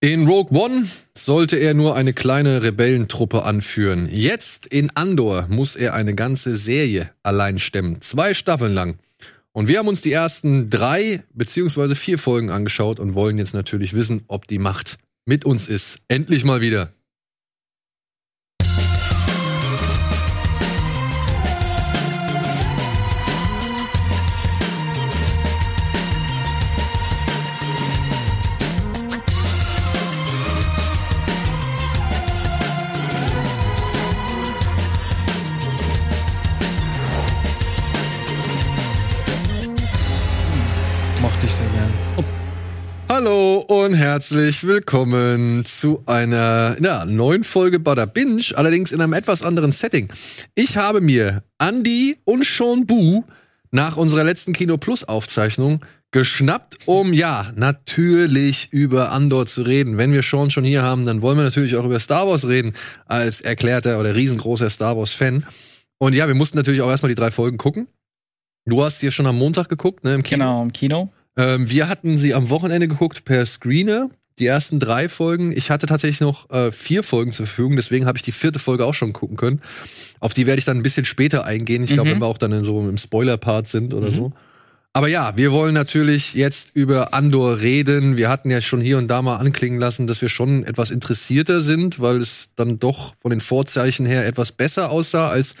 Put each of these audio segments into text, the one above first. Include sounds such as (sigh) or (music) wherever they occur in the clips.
In Rogue One sollte er nur eine kleine Rebellentruppe anführen. Jetzt in Andor muss er eine ganze Serie allein stemmen. Zwei Staffeln lang. Und wir haben uns die ersten drei beziehungsweise vier Folgen angeschaut und wollen jetzt natürlich wissen, ob die Macht mit uns ist. Endlich mal wieder. Ich sehr gern. Hallo und herzlich willkommen zu einer ja, neuen Folge Bada Binge, allerdings in einem etwas anderen Setting. Ich habe mir Andy und Sean Bu nach unserer letzten Kino Plus Aufzeichnung geschnappt, um ja, natürlich über Andor zu reden. Wenn wir Sean schon hier haben, dann wollen wir natürlich auch über Star Wars reden, als erklärter oder riesengroßer Star Wars Fan. Und ja, wir mussten natürlich auch erstmal die drei Folgen gucken. Du hast hier schon am Montag geguckt, ne, im Kino. Genau, im Kino. Ähm, wir hatten sie am Wochenende geguckt per Screener. Die ersten drei Folgen. Ich hatte tatsächlich noch äh, vier Folgen zur Verfügung, deswegen habe ich die vierte Folge auch schon gucken können. Auf die werde ich dann ein bisschen später eingehen. Ich glaube, Mhm. wenn wir auch dann in so im Spoiler-Part sind oder so. Aber ja, wir wollen natürlich jetzt über Andor reden. Wir hatten ja schon hier und da mal anklingen lassen, dass wir schon etwas interessierter sind, weil es dann doch von den Vorzeichen her etwas besser aussah als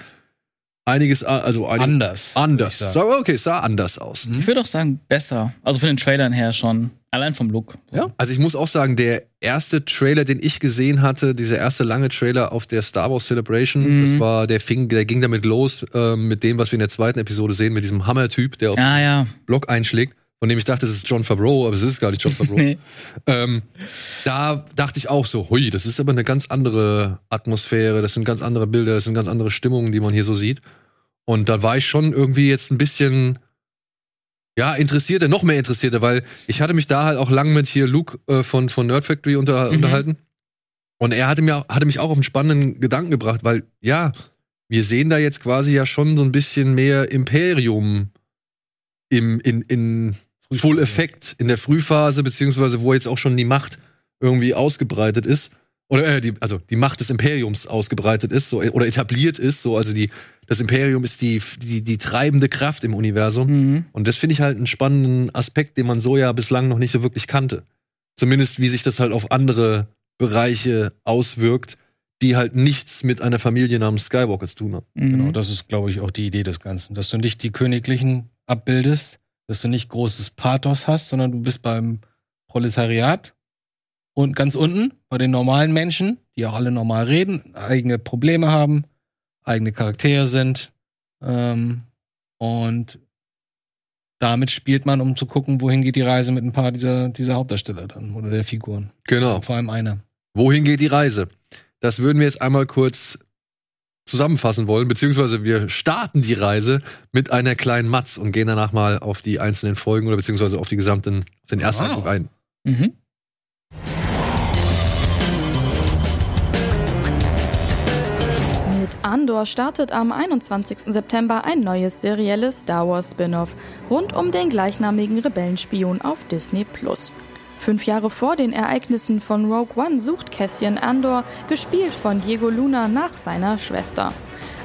einiges, also einig, Anders. anders. Sag, okay, es sah anders aus. Ich würde auch sagen, besser. Also von den Trailern her schon. Allein vom Look. Ja. Also ich muss auch sagen, der erste Trailer, den ich gesehen hatte, dieser erste lange Trailer auf der Star Wars Celebration, Mhm. das war, der fing, der ging damit los, ähm, mit dem, was wir in der zweiten Episode sehen, mit diesem Hammer-Typ, der auf Ah ja. den Block einschlägt, von dem ich dachte, das ist John Favreau, aber es ist gar nicht John (laughs) Favreau. Nee. ähm, da dachte ich auch so, hui, das ist aber eine ganz andere Atmosphäre, das sind ganz andere Bilder, das sind ganz andere Stimmungen, die man hier so sieht. Und da war ich schon irgendwie jetzt ein bisschen, ja, interessierter, noch mehr interessierter, weil ich hatte mich da halt auch lang mit hier Luke äh, von, von Nerd Factory unter, Mhm. unterhalten. Und er hatte, mir, hatte mich auch auf einen spannenden Gedanken gebracht, weil, ja, wir sehen da jetzt quasi ja schon so ein bisschen mehr Imperium im, in, in Full Effekt in der Frühphase, beziehungsweise wo jetzt auch schon die Macht irgendwie ausgebreitet ist. Oder äh, die, also die Macht des Imperiums ausgebreitet ist, so, oder etabliert ist, so, also die, das Imperium ist die, die, die treibende Kraft im Universum. Mhm. Und das finde ich halt einen spannenden Aspekt, den man so ja bislang noch nicht so wirklich kannte. Zumindest wie sich das halt auf andere Bereiche auswirkt, die halt nichts mit einer Familie namens Skywalker zu tun haben. Mhm. Genau, das ist, glaube ich, auch die Idee des Ganzen. Dass du nicht die Königlichen abbildest, dass du nicht großes Pathos hast, sondern du bist beim Proletariat und ganz unten bei den normalen Menschen, die auch alle normal reden, eigene Probleme haben, eigene Charaktere sind. Ähm, und damit spielt man, um zu gucken, wohin geht die Reise mit ein paar dieser, dieser Hauptdarsteller dann oder der Figuren. Genau. Vor allem einer. Wohin geht die Reise? Das würden wir jetzt einmal kurz zusammenfassen wollen, beziehungsweise wir starten die Reise mit einer kleinen Matz und gehen danach mal auf die einzelnen Folgen oder beziehungsweise auf die gesamten, auf den ersten Wow. Eindruck ein. Mhm. Andor startet am 21. September ein neues serielles Star Wars Spin-off rund um den gleichnamigen Rebellenspion auf Disney. Fünf Jahre vor den Ereignissen von Rogue One sucht Cassian Andor, gespielt von Diego Luna, nach seiner Schwester.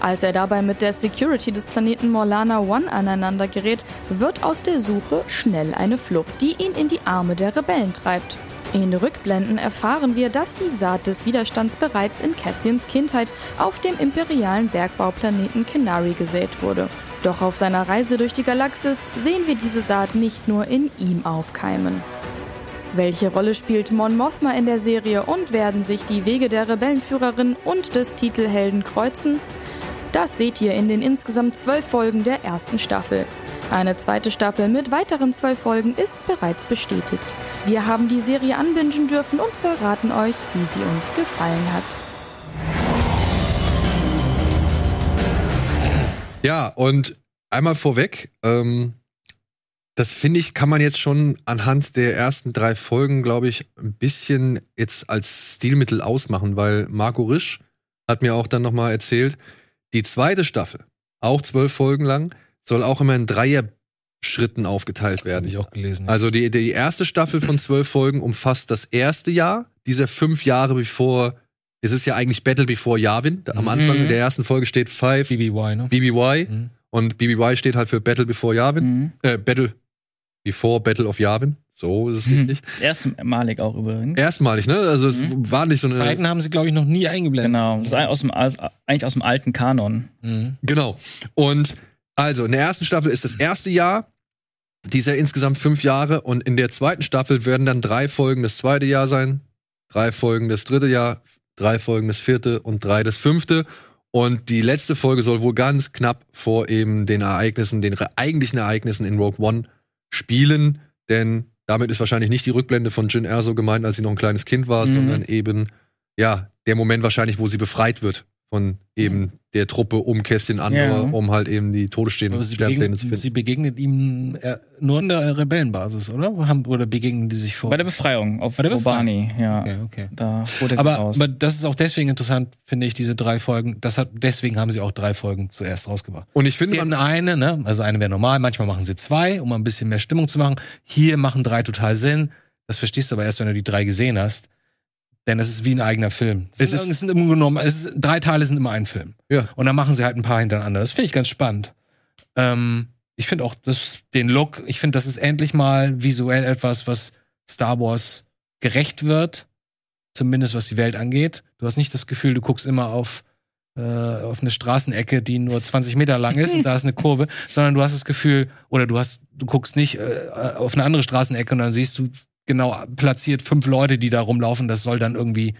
Als er dabei mit der Security des Planeten Morlana One aneinander gerät, wird aus der Suche schnell eine Flucht, die ihn in die Arme der Rebellen treibt. In Rückblenden erfahren wir, dass die Saat des Widerstands bereits in Cassians Kindheit auf dem imperialen Bergbauplaneten Kenari gesät wurde. Doch auf seiner Reise durch die Galaxis sehen wir diese Saat nicht nur in ihm aufkeimen. Welche Rolle spielt Mon Mothma in der Serie und werden sich die Wege der Rebellenführerin und des Titelhelden kreuzen? Das seht ihr in den insgesamt zwölf Folgen der ersten Staffel. Eine zweite Staffel mit weiteren zwölf Folgen ist bereits bestätigt. Wir haben die Serie anbingen dürfen und verraten euch, wie sie uns gefallen hat. Ja, und einmal vorweg, ähm, das finde ich, kann man jetzt schon anhand der ersten drei Folgen, glaube ich, ein bisschen jetzt als Stilmittel ausmachen, weil Marco Risch hat mir auch dann noch mal erzählt, die zweite Staffel, auch zwölf Folgen lang, soll auch immer ein Dreier Schritten aufgeteilt Habe werden. ich auch gelesen. Also die, die erste Staffel von zwölf Folgen umfasst das erste Jahr dieser fünf Jahre bevor. Es ist ja eigentlich Battle Before Yavin. Am Mhm. Anfang der ersten Folge steht Five BBY, ne? BBY Mhm. und BBY steht halt für Battle Before Yavin. Mhm. Äh, Battle Before Battle of Yavin. So ist es Mhm. richtig. Erstmalig auch übrigens. Erstmalig, ne? Also es Mhm. war nicht so eine. Zeiten haben sie, glaube ich, noch nie eingeblendet. Genau. Das ist aus dem, aus, eigentlich aus dem alten Kanon. Mhm. Genau. Und also in der ersten Staffel ist das erste Jahr. Dieser insgesamt fünf Jahre und in der zweiten Staffel werden dann drei Folgen das zweite Jahr sein, drei Folgen das dritte Jahr, drei Folgen das vierte und drei das fünfte. Und die letzte Folge soll wohl ganz knapp vor eben den Ereignissen, den eigentlichen Ereignissen in Rogue One spielen, denn damit ist wahrscheinlich nicht die Rückblende von Jin Erso gemeint, als sie noch ein kleines Kind war, Mhm. sondern eben, ja, der Moment wahrscheinlich, wo sie befreit wird von eben der Truppe um Kestin Andor, Ja. um halt eben die Todesstehenden zu finden. sie begegnet ihm äh, nur an der Rebellenbasis, oder? Oder begegnen die sich vor? Bei der Befreiung auf Bei der Obani, ja. okay, okay. Da wurde Aber, raus. aber das ist auch deswegen interessant, finde ich, diese drei Folgen. Das hat, deswegen haben sie auch drei Folgen zuerst rausgebracht. Und ich finde, Sie man, eine, ne? Also eine wäre normal, manchmal machen sie zwei, um ein bisschen mehr Stimmung zu machen. Hier machen drei total Sinn. Das verstehst du aber erst, wenn du die drei gesehen hast. Denn es ist wie ein eigener Film. Es, sind, ist- es sind immer genommen, es ist, drei Teile sind immer ein Film. Ja. Und dann machen sie halt ein paar hintereinander. Das finde ich ganz spannend. Ähm, ich finde auch das, den Look, ich finde, das ist endlich mal visuell etwas, was Star Wars gerecht wird. Zumindest was die Welt angeht. Du hast nicht das Gefühl, du guckst immer auf, äh, auf eine Straßenecke, die nur 20 Meter lang ist und da ist eine Kurve, (laughs) sondern du hast das Gefühl, oder du hast, du guckst nicht äh, auf eine andere Straßenecke und dann siehst du genau platziert fünf Leute, die da rumlaufen. Das soll dann irgendwie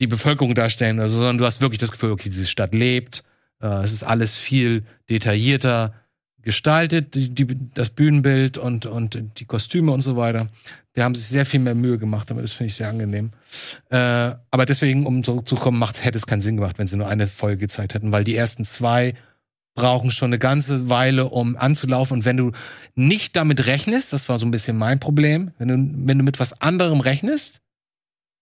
die Bevölkerung darstellen, also, sondern du hast wirklich das Gefühl, okay, diese Stadt lebt. Äh, es ist alles viel detaillierter gestaltet, die, die, das Bühnenbild und, und die Kostüme und so weiter. Die haben sich sehr viel mehr Mühe gemacht, aber das finde ich sehr angenehm. Äh, aber deswegen, um zurückzukommen, macht, hätte es keinen Sinn gemacht, wenn sie nur eine Folge gezeigt hätten, weil die ersten zwei brauchen schon eine ganze Weile, um anzulaufen. Und wenn du nicht damit rechnest, das war so ein bisschen mein Problem, wenn du, wenn du mit was anderem rechnest,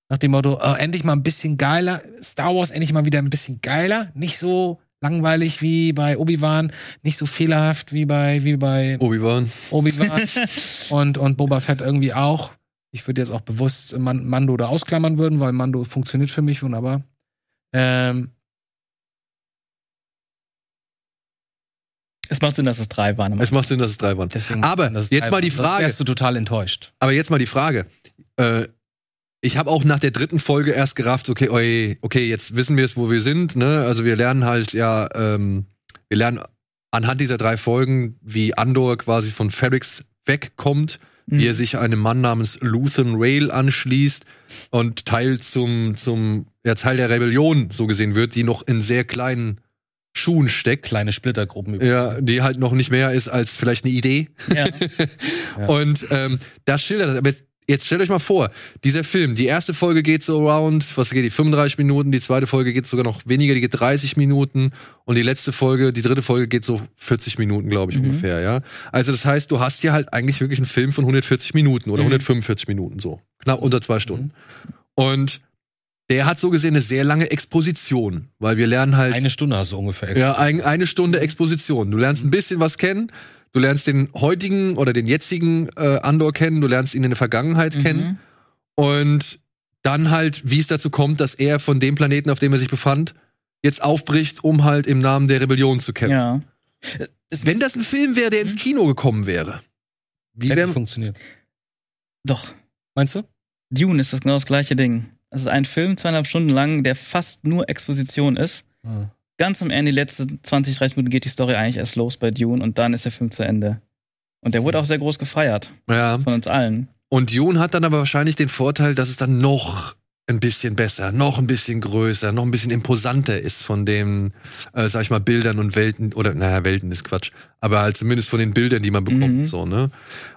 nach dem Motto, äh, endlich mal ein bisschen geiler, Star Wars endlich mal wieder ein bisschen geiler, nicht so langweilig wie bei Obi-Wan, nicht so fehlerhaft wie bei, wie bei Obi-Wan. Obi-Wan (laughs) und, und Boba Fett irgendwie auch. Ich würde jetzt auch bewusst Man Mando da ausklammern würden, weil Mando funktioniert für mich wunderbar. Ähm, es macht Sinn, dass es drei waren. Es macht Sinn, dass es drei waren. deswegen Aber ist jetzt mal die Frage. Wärst du total enttäuscht. Aber jetzt mal die Frage. Äh, ich habe auch nach der dritten Folge erst gerafft, okay, oi, okay, jetzt wissen wir es, wo wir sind. Ne? Also wir lernen halt ja, ähm, wir lernen anhand dieser drei Folgen, wie Andor quasi von Ferrix wegkommt, Mhm. wie er sich einem Mann namens Luthen Rail anschließt und Teil zum, zum ja, Teil der Rebellion so gesehen wird, die noch in sehr kleinen Schuhen steckt. Kleine Splittergruppen. Ja, die halt noch nicht mehr ist als vielleicht eine Idee. Ja. (laughs) Ja. Und ähm, das schildert das. Aber jetzt, jetzt stellt euch mal vor, dieser Film, die erste Folge geht so around, was geht die, 35 Minuten, die zweite Folge geht sogar noch weniger, die geht 30 Minuten und die letzte Folge, die dritte Folge geht so 40 Minuten, glaube ich, Mhm. ungefähr, ja. Also das heißt, du hast hier halt eigentlich wirklich einen Film von 140 Minuten oder Mhm. 145 Minuten so. Knapp unter zwei Stunden. Und der hat so gesehen eine sehr lange Exposition, weil wir lernen halt. Eine Stunde hast du ungefähr. Ja, ein, eine Stunde Exposition. Du lernst ein bisschen was kennen. Du lernst den heutigen oder den jetzigen äh, Andor kennen. Du lernst ihn in der Vergangenheit kennen. Mhm. Und dann halt, wie es dazu kommt, dass er von dem Planeten, auf dem er sich befand, jetzt aufbricht, um halt im Namen der Rebellion zu kämpfen. Ja. Wenn das ein Film wäre, der ins Kino gekommen wäre. Wie Hätte wäre funktioniert. Doch. Meinst du? Dune ist das genau das gleiche Ding. Es ist ein Film, zweieinhalb Stunden lang, der fast nur Exposition ist. Ah. Ganz am Ende, die letzten 20, 30 Minuten geht die Story eigentlich erst los bei Dune und dann ist der Film zu Ende. Und der wurde auch sehr groß gefeiert ja. von uns allen. Und Dune hat dann aber wahrscheinlich den Vorteil, dass es dann noch ein bisschen besser, noch ein bisschen größer, noch ein bisschen imposanter ist von den, äh, sag ich mal, Bildern und Welten, oder naja, Welten ist Quatsch, aber halt zumindest von den Bildern, die man bekommt, Mhm. so, ne?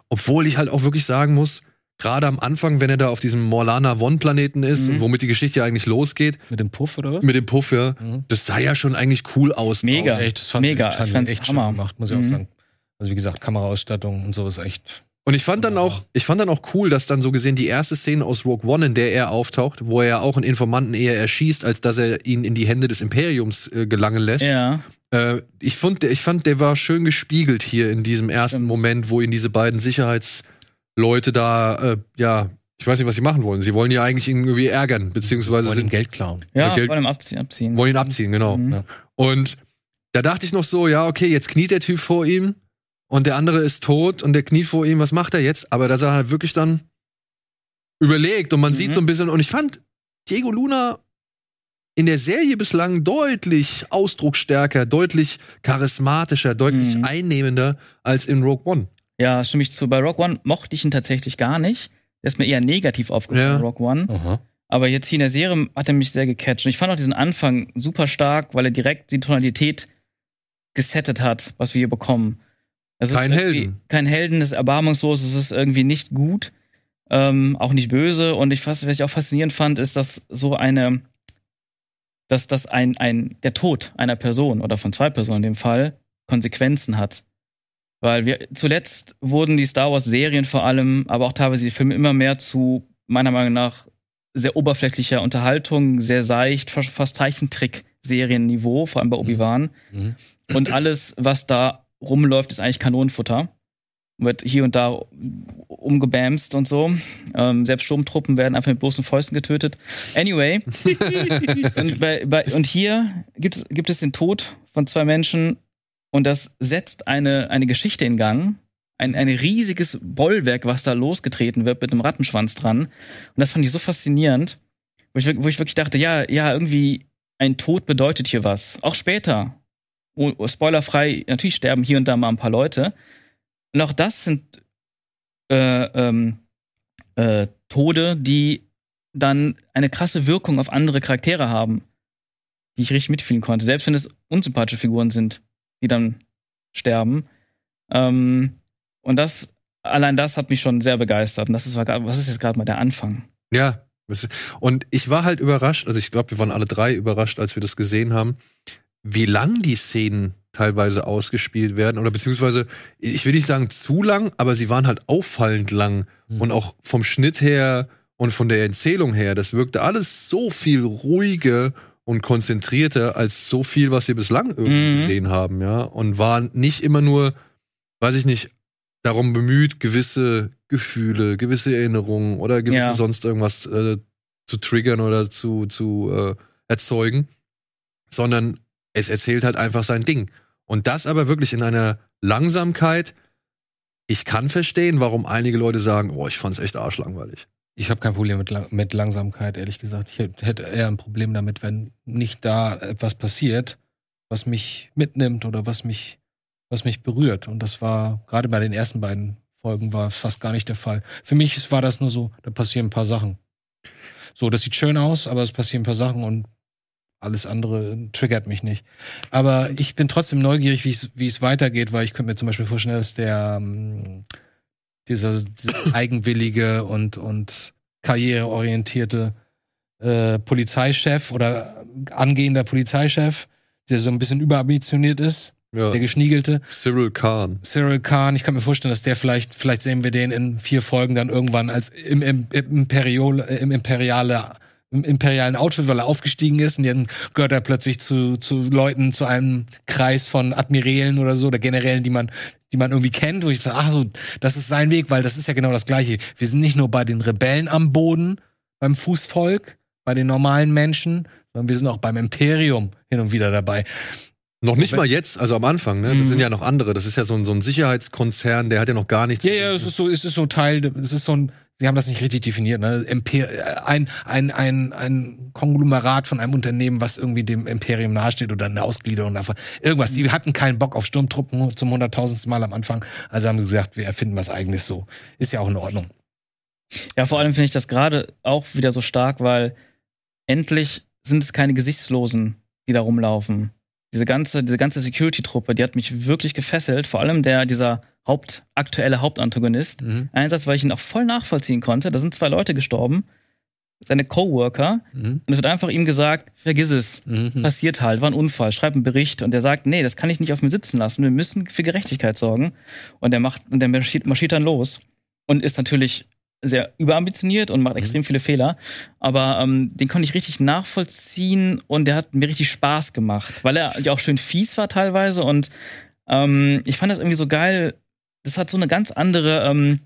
Obwohl ich halt auch wirklich sagen muss, gerade am Anfang, wenn er da auf diesem Morlana One-Planeten ist Mhm. und womit die Geschichte ja eigentlich losgeht, Mit dem Puff oder was? mit dem Puff, ja, Mhm. das sah ja schon eigentlich cool aus. Mega. Aus. Echt, das fand Mega, Ich, fand ich fand's echt Hammer. schön gemacht, muss ich auch Mhm. sagen. Also wie gesagt, Kameraausstattung und so ist echt. Und ich fand dann auch, ich fand dann auch cool, dass dann so gesehen die erste Szene aus Rogue One, in der er auftaucht, wo er auch einen Informanten eher erschießt, als dass er ihn in die Hände des Imperiums äh, gelangen lässt, Ja. Äh, ich, fand, ich fand, der war schön gespiegelt hier in diesem ersten Stimmt. Moment, wo ihn diese beiden Sicherheitsleute da, äh, ja, ich weiß nicht, was sie machen wollen. Sie wollen ja eigentlich ihn irgendwie ärgern, beziehungsweise Wollen ihm Geld klauen. Ja, Geld- wollen ihm abziehen. abziehen. wollen ihn abziehen, genau. Mhm. Ja. Und da dachte ich noch so, ja, okay, jetzt kniet der Typ vor ihm und der andere ist tot und der kniet vor ihm, was macht er jetzt? Aber dass er halt wirklich dann überlegt und man Mhm. sieht so ein bisschen, und ich fand Diego Luna in der Serie bislang deutlich ausdrucksstärker, deutlich charismatischer, deutlich Mhm. einnehmender als in Rogue One. Ja, stimme ich zu. Bei Rock One mochte ich ihn tatsächlich gar nicht. Der ist mir eher negativ aufgefallen, Ja. Rock One. Aha. Aber jetzt hier in der Serie hat er mich sehr gecatcht. Und ich fand auch diesen Anfang super stark, weil er direkt die Tonalität gesettet hat, was wir hier bekommen. Es ist Kein Helden. Kein Helden, es ist erbarmungslos, es ist irgendwie nicht gut, ähm, auch nicht böse. Und ich, was, was ich auch faszinierend fand, ist, dass so eine, dass das ein, ein, der Tod einer Person oder von zwei Personen in dem Fall Konsequenzen hat. Weil wir zuletzt wurden die Star Wars Serien vor allem, aber auch teilweise die Filme immer mehr zu meiner Meinung nach sehr oberflächlicher Unterhaltung, sehr seicht, fast fast Zeichentrick-Serienniveau, vor allem bei Obi-Wan. Mhm. Und alles, was da rumläuft, ist eigentlich Kanonenfutter. Wird hier und da umgebamst und so. Ähm, selbst Sturmtruppen werden einfach mit bloßen Fäusten getötet. Anyway. (laughs) und, bei, bei, und hier gibt es, gibt es den Tod von zwei Menschen und das setzt eine, eine Geschichte in Gang. Ein, ein riesiges Bollwerk, was da losgetreten wird mit einem Rattenschwanz dran. Und das fand ich so faszinierend, wo ich, wo ich wirklich dachte, ja, ja, irgendwie ein Tod bedeutet hier was. Auch später. Spoilerfrei, natürlich sterben hier und da mal ein paar Leute. Und auch das sind äh, ähm, äh, Tode, die dann eine krasse Wirkung auf andere Charaktere haben, die ich richtig mitfühlen konnte. Selbst wenn es unsympathische Figuren sind, die dann sterben. Ähm, und das, allein das hat mich schon sehr begeistert. Und das ist, was ist jetzt gerade mal der Anfang? Ja. Und ich war halt überrascht, also ich glaube, wir waren alle drei überrascht, als wir das gesehen haben, wie lang die Szenen teilweise ausgespielt werden. Oder beziehungsweise, ich will nicht sagen zu lang, aber sie waren halt auffallend lang. Mhm. Und auch vom Schnitt her und von der Erzählung her, das wirkte alles so viel ruhiger und konzentrierter als so viel, was wir bislang irgendwie Mhm. gesehen haben, ja. Und war nicht immer nur, weiß ich nicht, darum bemüht, gewisse Gefühle, gewisse Erinnerungen oder gewisse Ja. sonst irgendwas äh, zu triggern oder zu, zu äh, erzeugen, sondern es erzählt halt einfach sein Ding. Und das aber wirklich in einer Langsamkeit. Ich kann verstehen, warum einige Leute sagen, oh, ich fand's echt arschlangweilig. Ich habe kein Problem mit, Lang mit Langsamkeit, ehrlich gesagt. Ich hätt- hätte eher ein Problem damit, wenn nicht da etwas passiert, was mich mitnimmt oder was mich, was mich berührt. Und das war gerade bei den ersten beiden Folgen war fast gar nicht der Fall. Für mich war das nur so, da passieren ein paar Sachen. So, das sieht schön aus, aber es passieren ein paar Sachen und alles andere triggert mich nicht. Aber ich bin trotzdem neugierig, wie es wie es weitergeht, weil ich könnte mir zum Beispiel vorstellen, dass der ähm, dieser, eigenwillige und und karriereorientierte äh, Polizeichef oder angehender Polizeichef, der so ein bisschen überambitioniert ist, Ja. der geschniegelte Cyril Khan. Cyril Khan, ich kann mir vorstellen, dass der vielleicht, vielleicht sehen wir den in vier Folgen dann irgendwann als im, im, im, Imperiol, äh, im imperiale im imperialen Outfit, weil er aufgestiegen ist und dann gehört er plötzlich zu, zu Leuten, zu einem Kreis von Admirälen oder so, oder Generälen, die man, die man irgendwie kennt, wo ich sage, ach so, das ist sein Weg, weil das ist ja genau das Gleiche. Wir sind nicht nur bei den Rebellen am Boden, beim Fußvolk, bei den normalen Menschen, sondern wir sind auch beim Imperium hin und wieder dabei. Noch nicht mal jetzt, also am Anfang, ne? Das Mhm. sind ja noch andere. Das ist ja so ein, so ein Sicherheitskonzern, der hat ja noch gar nichts. Ja, ja, es ist so, es ist so Teil, es ist so ein, sie haben das nicht richtig definiert, ne? Äh, ein, ein, ein, ein Konglomerat von einem Unternehmen, was irgendwie dem Imperium nahesteht oder eine Ausgliederung davon. Irgendwas. Die hatten keinen Bock auf Sturmtruppen zum hunderttausendsten Mal am Anfang. Also haben sie gesagt, wir erfinden was eigenes so. Ist ja auch in Ordnung. Ja, vor allem finde ich das gerade auch wieder so stark, weil endlich sind es keine Gesichtslosen, die da rumlaufen. Diese ganze, diese ganze Security-Truppe, die hat mich wirklich gefesselt. Vor allem der, dieser Haupt, aktuelle Hauptantagonist. Mhm. Einsatz, weil ich ihn auch voll nachvollziehen konnte. Da sind zwei Leute gestorben. Seine Coworker. Mhm. Und es wird einfach ihm gesagt, vergiss es. Mhm. Passiert halt, war ein Unfall, schreib einen Bericht. Und der sagt, nee, das kann ich nicht auf mir sitzen lassen. Wir müssen für Gerechtigkeit sorgen. Und der macht, und der marschiert, marschiert dann los. Und ist natürlich sehr überambitioniert und macht extrem viele Fehler. Aber ähm, den konnte ich richtig nachvollziehen und der hat mir richtig Spaß gemacht, weil er ja auch schön fies war teilweise. Und ähm, ich fand das irgendwie so geil. Das hat so eine ganz andere, ähm,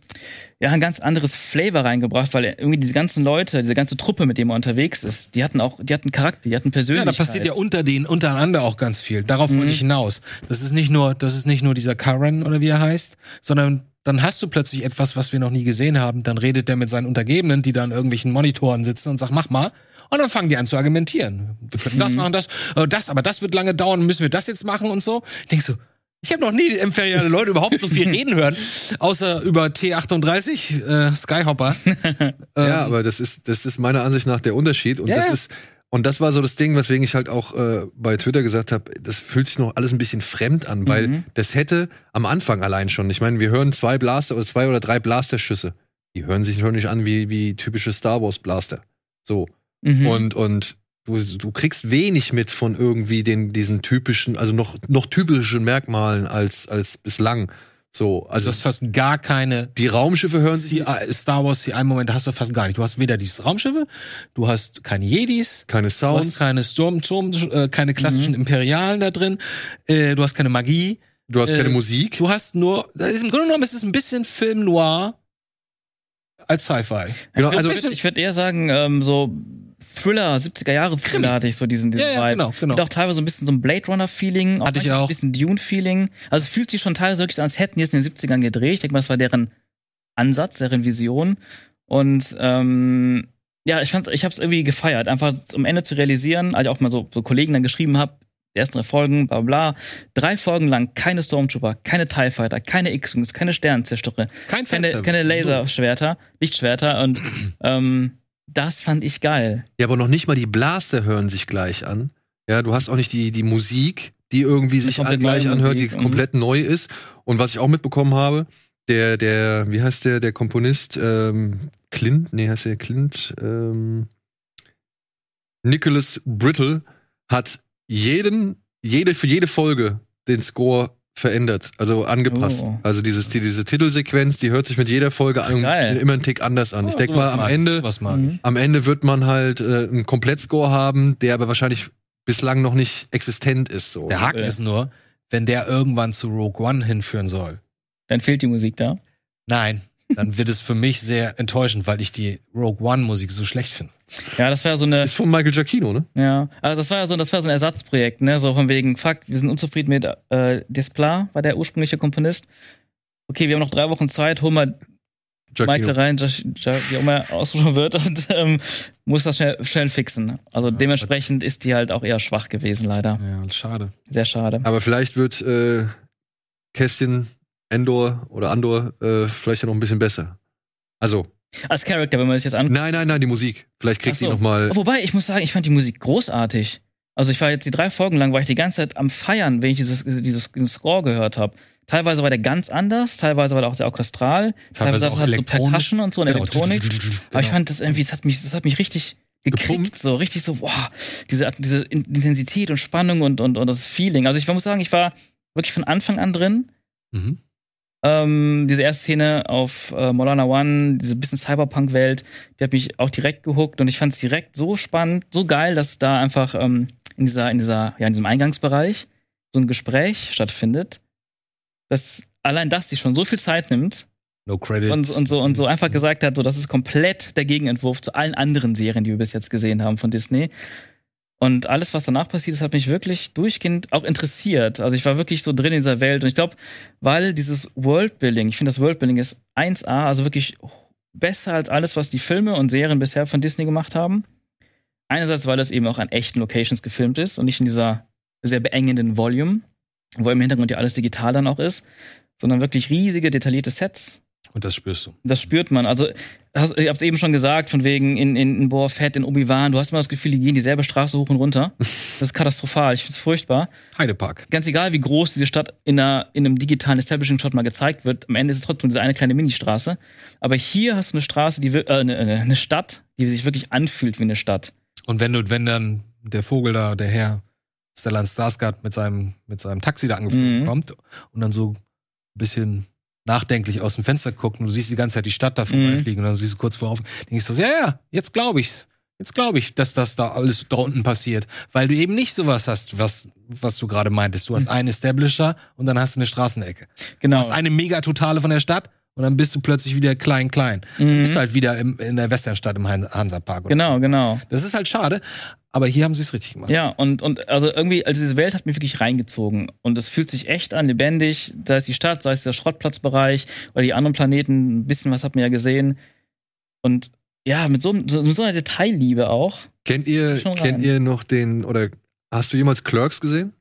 ja, ein ganz anderes Flavor reingebracht, weil irgendwie diese ganzen Leute, diese ganze Truppe, mit der man unterwegs ist, die hatten auch, die hatten Charakter, die hatten Ja, Persönlichkeit. da passiert ja unter denen untereinander auch ganz viel. Darauf wollte Mhm. ich hinaus. Das ist nicht nur, das ist nicht nur dieser Karen oder wie er heißt, sondern dann hast du plötzlich etwas, was wir noch nie gesehen haben. Dann redet der mit seinen Untergebenen, die da an irgendwelchen Monitoren sitzen und sagt, mach mal. Und dann fangen die an zu argumentieren. Wir können das machen, das, äh, das, aber das wird lange dauern. Müssen wir das jetzt machen und so? Denkst du, ich habe noch nie imperiale (laughs) Leute überhaupt so viel reden hören, außer über T38 äh, Skyhopper. Ähm, (laughs) Ja, aber das ist, das ist meiner Ansicht nach der Unterschied. Und Ja, das ist, und das war so das Ding, weswegen ich halt auch äh, bei Twitter gesagt habe, das fühlt sich noch alles ein bisschen fremd an, weil Mhm. das hätte am Anfang allein schon. Ich meine, wir hören zwei Blaster oder zwei oder drei Blasterschüsse. Die hören sich schon nicht an wie, wie typische Star Wars Blaster. So. Mhm. Und, und du, du kriegst wenig mit von irgendwie den, diesen typischen, also noch, noch typischen Merkmalen als, als bislang. So, also also du hast fast gar keine die Raumschiffe hören sich Star Wars CI-Momente hast du fast gar nicht. Du hast weder diese Raumschiffe, du hast keine Jedis, keine du hast Sounds, keine Storm äh, keine klassischen Imperialen da drin, äh, du hast keine Magie, du hast äh, keine Musik. du hast nur, das ist, im Grunde genommen ist es ein bisschen Film Noir als Sci-Fi. Genau, ich also ich würde eher sagen, ähm, so Thriller, 70er Jahre Thriller hatte ich so diesen, diesen Ja, ja, Vibe. genau, genau. Und auch teilweise so ein bisschen so ein Blade Runner Feeling, Hatte ich auch. ein bisschen Dune Feeling. Also es fühlt sich schon teilweise wirklich so an, als hätten die es in den 70ern gedreht. Ich denke mal, das war deren Ansatz, deren Vision. Und ähm, ja, ich fand, ich habe es irgendwie gefeiert, einfach am Ende zu realisieren, als ich auch mal so, so Kollegen dann geschrieben habe, die ersten drei Folgen, bla bla, drei Folgen lang keine Stormtrooper, keine TIE Fighter, keine X-Wings, keine Sternenzerstörer, Kein keine, keine Laserschwerter, Lichtschwerter und (clears throat) ähm, das fand ich geil. Ja, aber noch nicht mal die Blaster hören sich gleich an. Ja, du hast auch nicht die, die Musik, die irgendwie sich an, gleich anhört, Musik, die mhm. komplett neu ist. Und was ich auch mitbekommen habe, der, der, wie heißt der, der Komponist, ähm, Clint, nee, heißt der Clint, ähm, Nicholas Brittle hat jeden, jede, für jede Folge den Score verändert, also angepasst. Oh. Also dieses, die, diese Titelsequenz, die hört sich mit jeder Folge an, immer einen Tick anders an. ich denke mal, am Ende. Mhm. am Ende wird man halt äh, einen Komplettscore haben, der aber wahrscheinlich bislang noch nicht existent ist. So. Der Haken Ja. ist nur, wenn der irgendwann zu Rogue One hinführen soll. Dann fehlt die Musik da. Nein, dann wird es für mich sehr enttäuschend, weil ich die Rogue One Musik so schlecht finde. Ja, das wäre so eine, Ist von Michael Giacchino, ne? ja, also das war ja so, das war so ein Ersatzprojekt, ne, so von wegen, fuck, wir sind unzufrieden mit äh, Desplat, war der ursprüngliche Komponist. Okay, wir haben noch drei Wochen Zeit, hol mal Michael rein, Josh, Josh, wie auch immer er ausgesprochen wird, und ähm, muss das schnell, schnell fixen. Also dementsprechend ist die halt auch eher schwach gewesen, leider. Ja, schade. Sehr schade. Aber vielleicht wird äh, Kästchen Endor oder Andor äh, vielleicht ja noch ein bisschen besser. Also, Als Charakter, wenn man sich jetzt anguckt. nein, nein, nein, die Musik. Vielleicht kriegt Ach so. sie noch mal. Wobei, ich muss sagen, ich fand die Musik großartig. Also ich war jetzt die drei Folgen lang, war ich die ganze Zeit am Feiern, wenn ich dieses, dieses Score gehört habe. Teilweise war der ganz anders, teilweise war der auch sehr orchestral, teilweise, auch hat er so. Percussion und so und Genau. Elektronik. Aber ich Genau. fand das irgendwie, das hat mich, das hat mich richtig gekriegt, Gepumpt. so richtig so, wow, diese, diese Intensität und Spannung und, und, und das Feeling. Also ich muss sagen, ich war wirklich von Anfang an drin. Mhm. Ähm, diese erste Szene auf äh, Molana One, diese bisschen Cyberpunk-Welt, die hat mich auch direkt gehuckt und ich fand es direkt so spannend, so geil, dass da einfach ähm, in dieser, in dieser, ja, in diesem Eingangsbereich so ein Gespräch stattfindet, dass allein das sich schon so viel Zeit nimmt No credits. und, und so und so einfach gesagt hat, so das ist komplett der Gegenentwurf zu allen anderen Serien, die wir bis jetzt gesehen haben von Disney. Und alles, was danach passiert ist, hat mich wirklich durchgehend auch interessiert. Also ich war wirklich so drin in dieser Welt. Und ich glaube, weil dieses Worldbuilding, ich finde, das Worldbuilding ist 1A, also wirklich besser als alles, was die Filme und Serien bisher von Disney gemacht haben. Einerseits, weil das eben auch an echten Locations gefilmt ist und nicht in dieser sehr beengenden Volume, wo im Hintergrund ja alles digital dann auch ist, sondern wirklich riesige, detaillierte Sets. Und das spürst du. Das spürt man. Also, hast, ich hab's eben schon gesagt, von wegen in, in, in Boa Fett, in Obi-Wan, du hast immer das Gefühl, die gehen dieselbe Straße hoch und runter. (laughs) Das ist katastrophal. Ich find's furchtbar. Heidepark. Ganz egal, wie groß diese Stadt in, einer, in einem digitalen Establishing-Shot mal gezeigt wird, am Ende ist es trotzdem diese eine kleine Ministraße. Aber hier hast du eine Straße, die äh, eine, eine Stadt, die sich wirklich anfühlt wie eine Stadt. Und wenn du, wenn dann der Vogel da, der Herr Stellan Skarsgård mit seinem, mit seinem Taxi da angeflogen Mhm. kommt und dann so ein bisschen nachdenklich aus dem Fenster guckt und du siehst die ganze Zeit die Stadt da Mhm. vorbeifliegen und dann siehst du kurz vorauf, denkst du so, ja, ja, jetzt glaube ich's. Jetzt glaube ich, dass das da alles da unten passiert, weil du eben nicht sowas hast, was was du gerade meintest. Du hast Mhm. einen Establisher und dann hast du eine Straßenecke. Du Genau. hast eine Megatotale von der Stadt und dann bist du plötzlich wieder klein klein. Du Mhm. bist halt wieder im, in der Westernstadt im Han- Hansapark. Genau, genau. das ist halt schade, aber hier haben sie es richtig gemacht. Ja, und, und also irgendwie, also diese Welt hat mich wirklich reingezogen. Und es fühlt sich echt an, lebendig. Da ist die Stadt, sei es der Schrottplatzbereich oder die anderen Planeten, ein bisschen was hat man ja gesehen. Und ja, mit so, so, mit so einer Detailliebe auch. Kennt ihr, kennt ihr noch den, oder hast du jemals Clerks gesehen?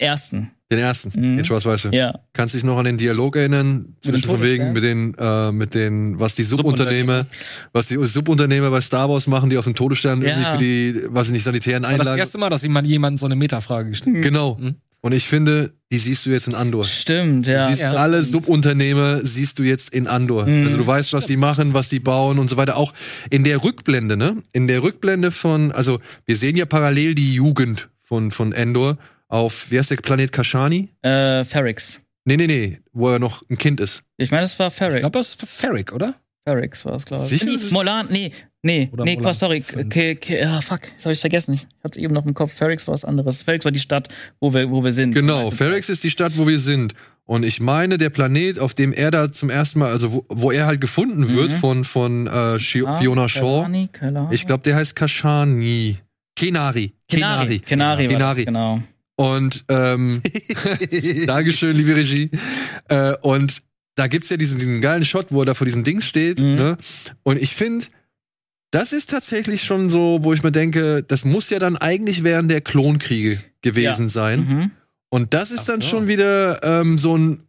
Ersten. Den ersten, Mhm. den Schwarz-Weiße. Ja. Kannst dich noch an den Dialog erinnern? Mit den Zwischen von wegen, mit den, äh, mit den, was die Subunternehmer, was die Subunternehmer bei Star Wars machen, die auf dem Todesstern Ja. irgendwie für die, was ich nicht, sanitären Aber das Einlagen. erste Mal, dass jemand jemandem so eine Metafrage gestellt hat. Genau. Mhm. Und ich finde, die siehst du jetzt in Andor. Stimmt, Du ja. siehst Ja. alle Subunternehmer siehst du jetzt in Andor. Mhm. Also du weißt, was die machen, was die bauen und so weiter. Auch in der Rückblende, ne? In der Rückblende von, also wir sehen ja parallel die Jugend von, von Endor auf, wie heißt der Planet Kashani? Äh, Ferrix. Nee, nee, nee, wo er noch ein Kind ist. Ich meine, das war Ich Ferrix. glaube, das ist Ferric, oder? Ferrix war es, glaube ich. Sicher? Nee, Molan, nee, nee, Oder nee, Molan sorry. Okay, okay, ah, fuck, das habe ich vergessen. Ich hatte eben noch im Kopf. Ferrix war was anderes. Ferrix war die Stadt, wo wir, wo wir sind. Genau, Also, Ferrix ist die Stadt, wo wir sind. Und ich meine, der Planet, auf dem er da zum ersten Mal, also wo, wo er halt gefunden wird Mhm. von, von äh, Ah, Fiona Shaw. Kelani, Kelani. Ich glaube, der heißt Kashani. Kenari. Kenari. Kenari, war Kenari. Das, genau. Und ähm, (laughs) Dankeschön, liebe Regie. Äh, und da gibt's ja diesen, diesen geilen Shot, wo er da vor diesem Ding steht. Mhm. Ne? Und ich finde, das ist tatsächlich schon so, wo ich mir denke, das muss ja dann eigentlich während der Klonkriege gewesen sein. Mhm. Und das ist Ach dann so. schon wieder ähm, so ein.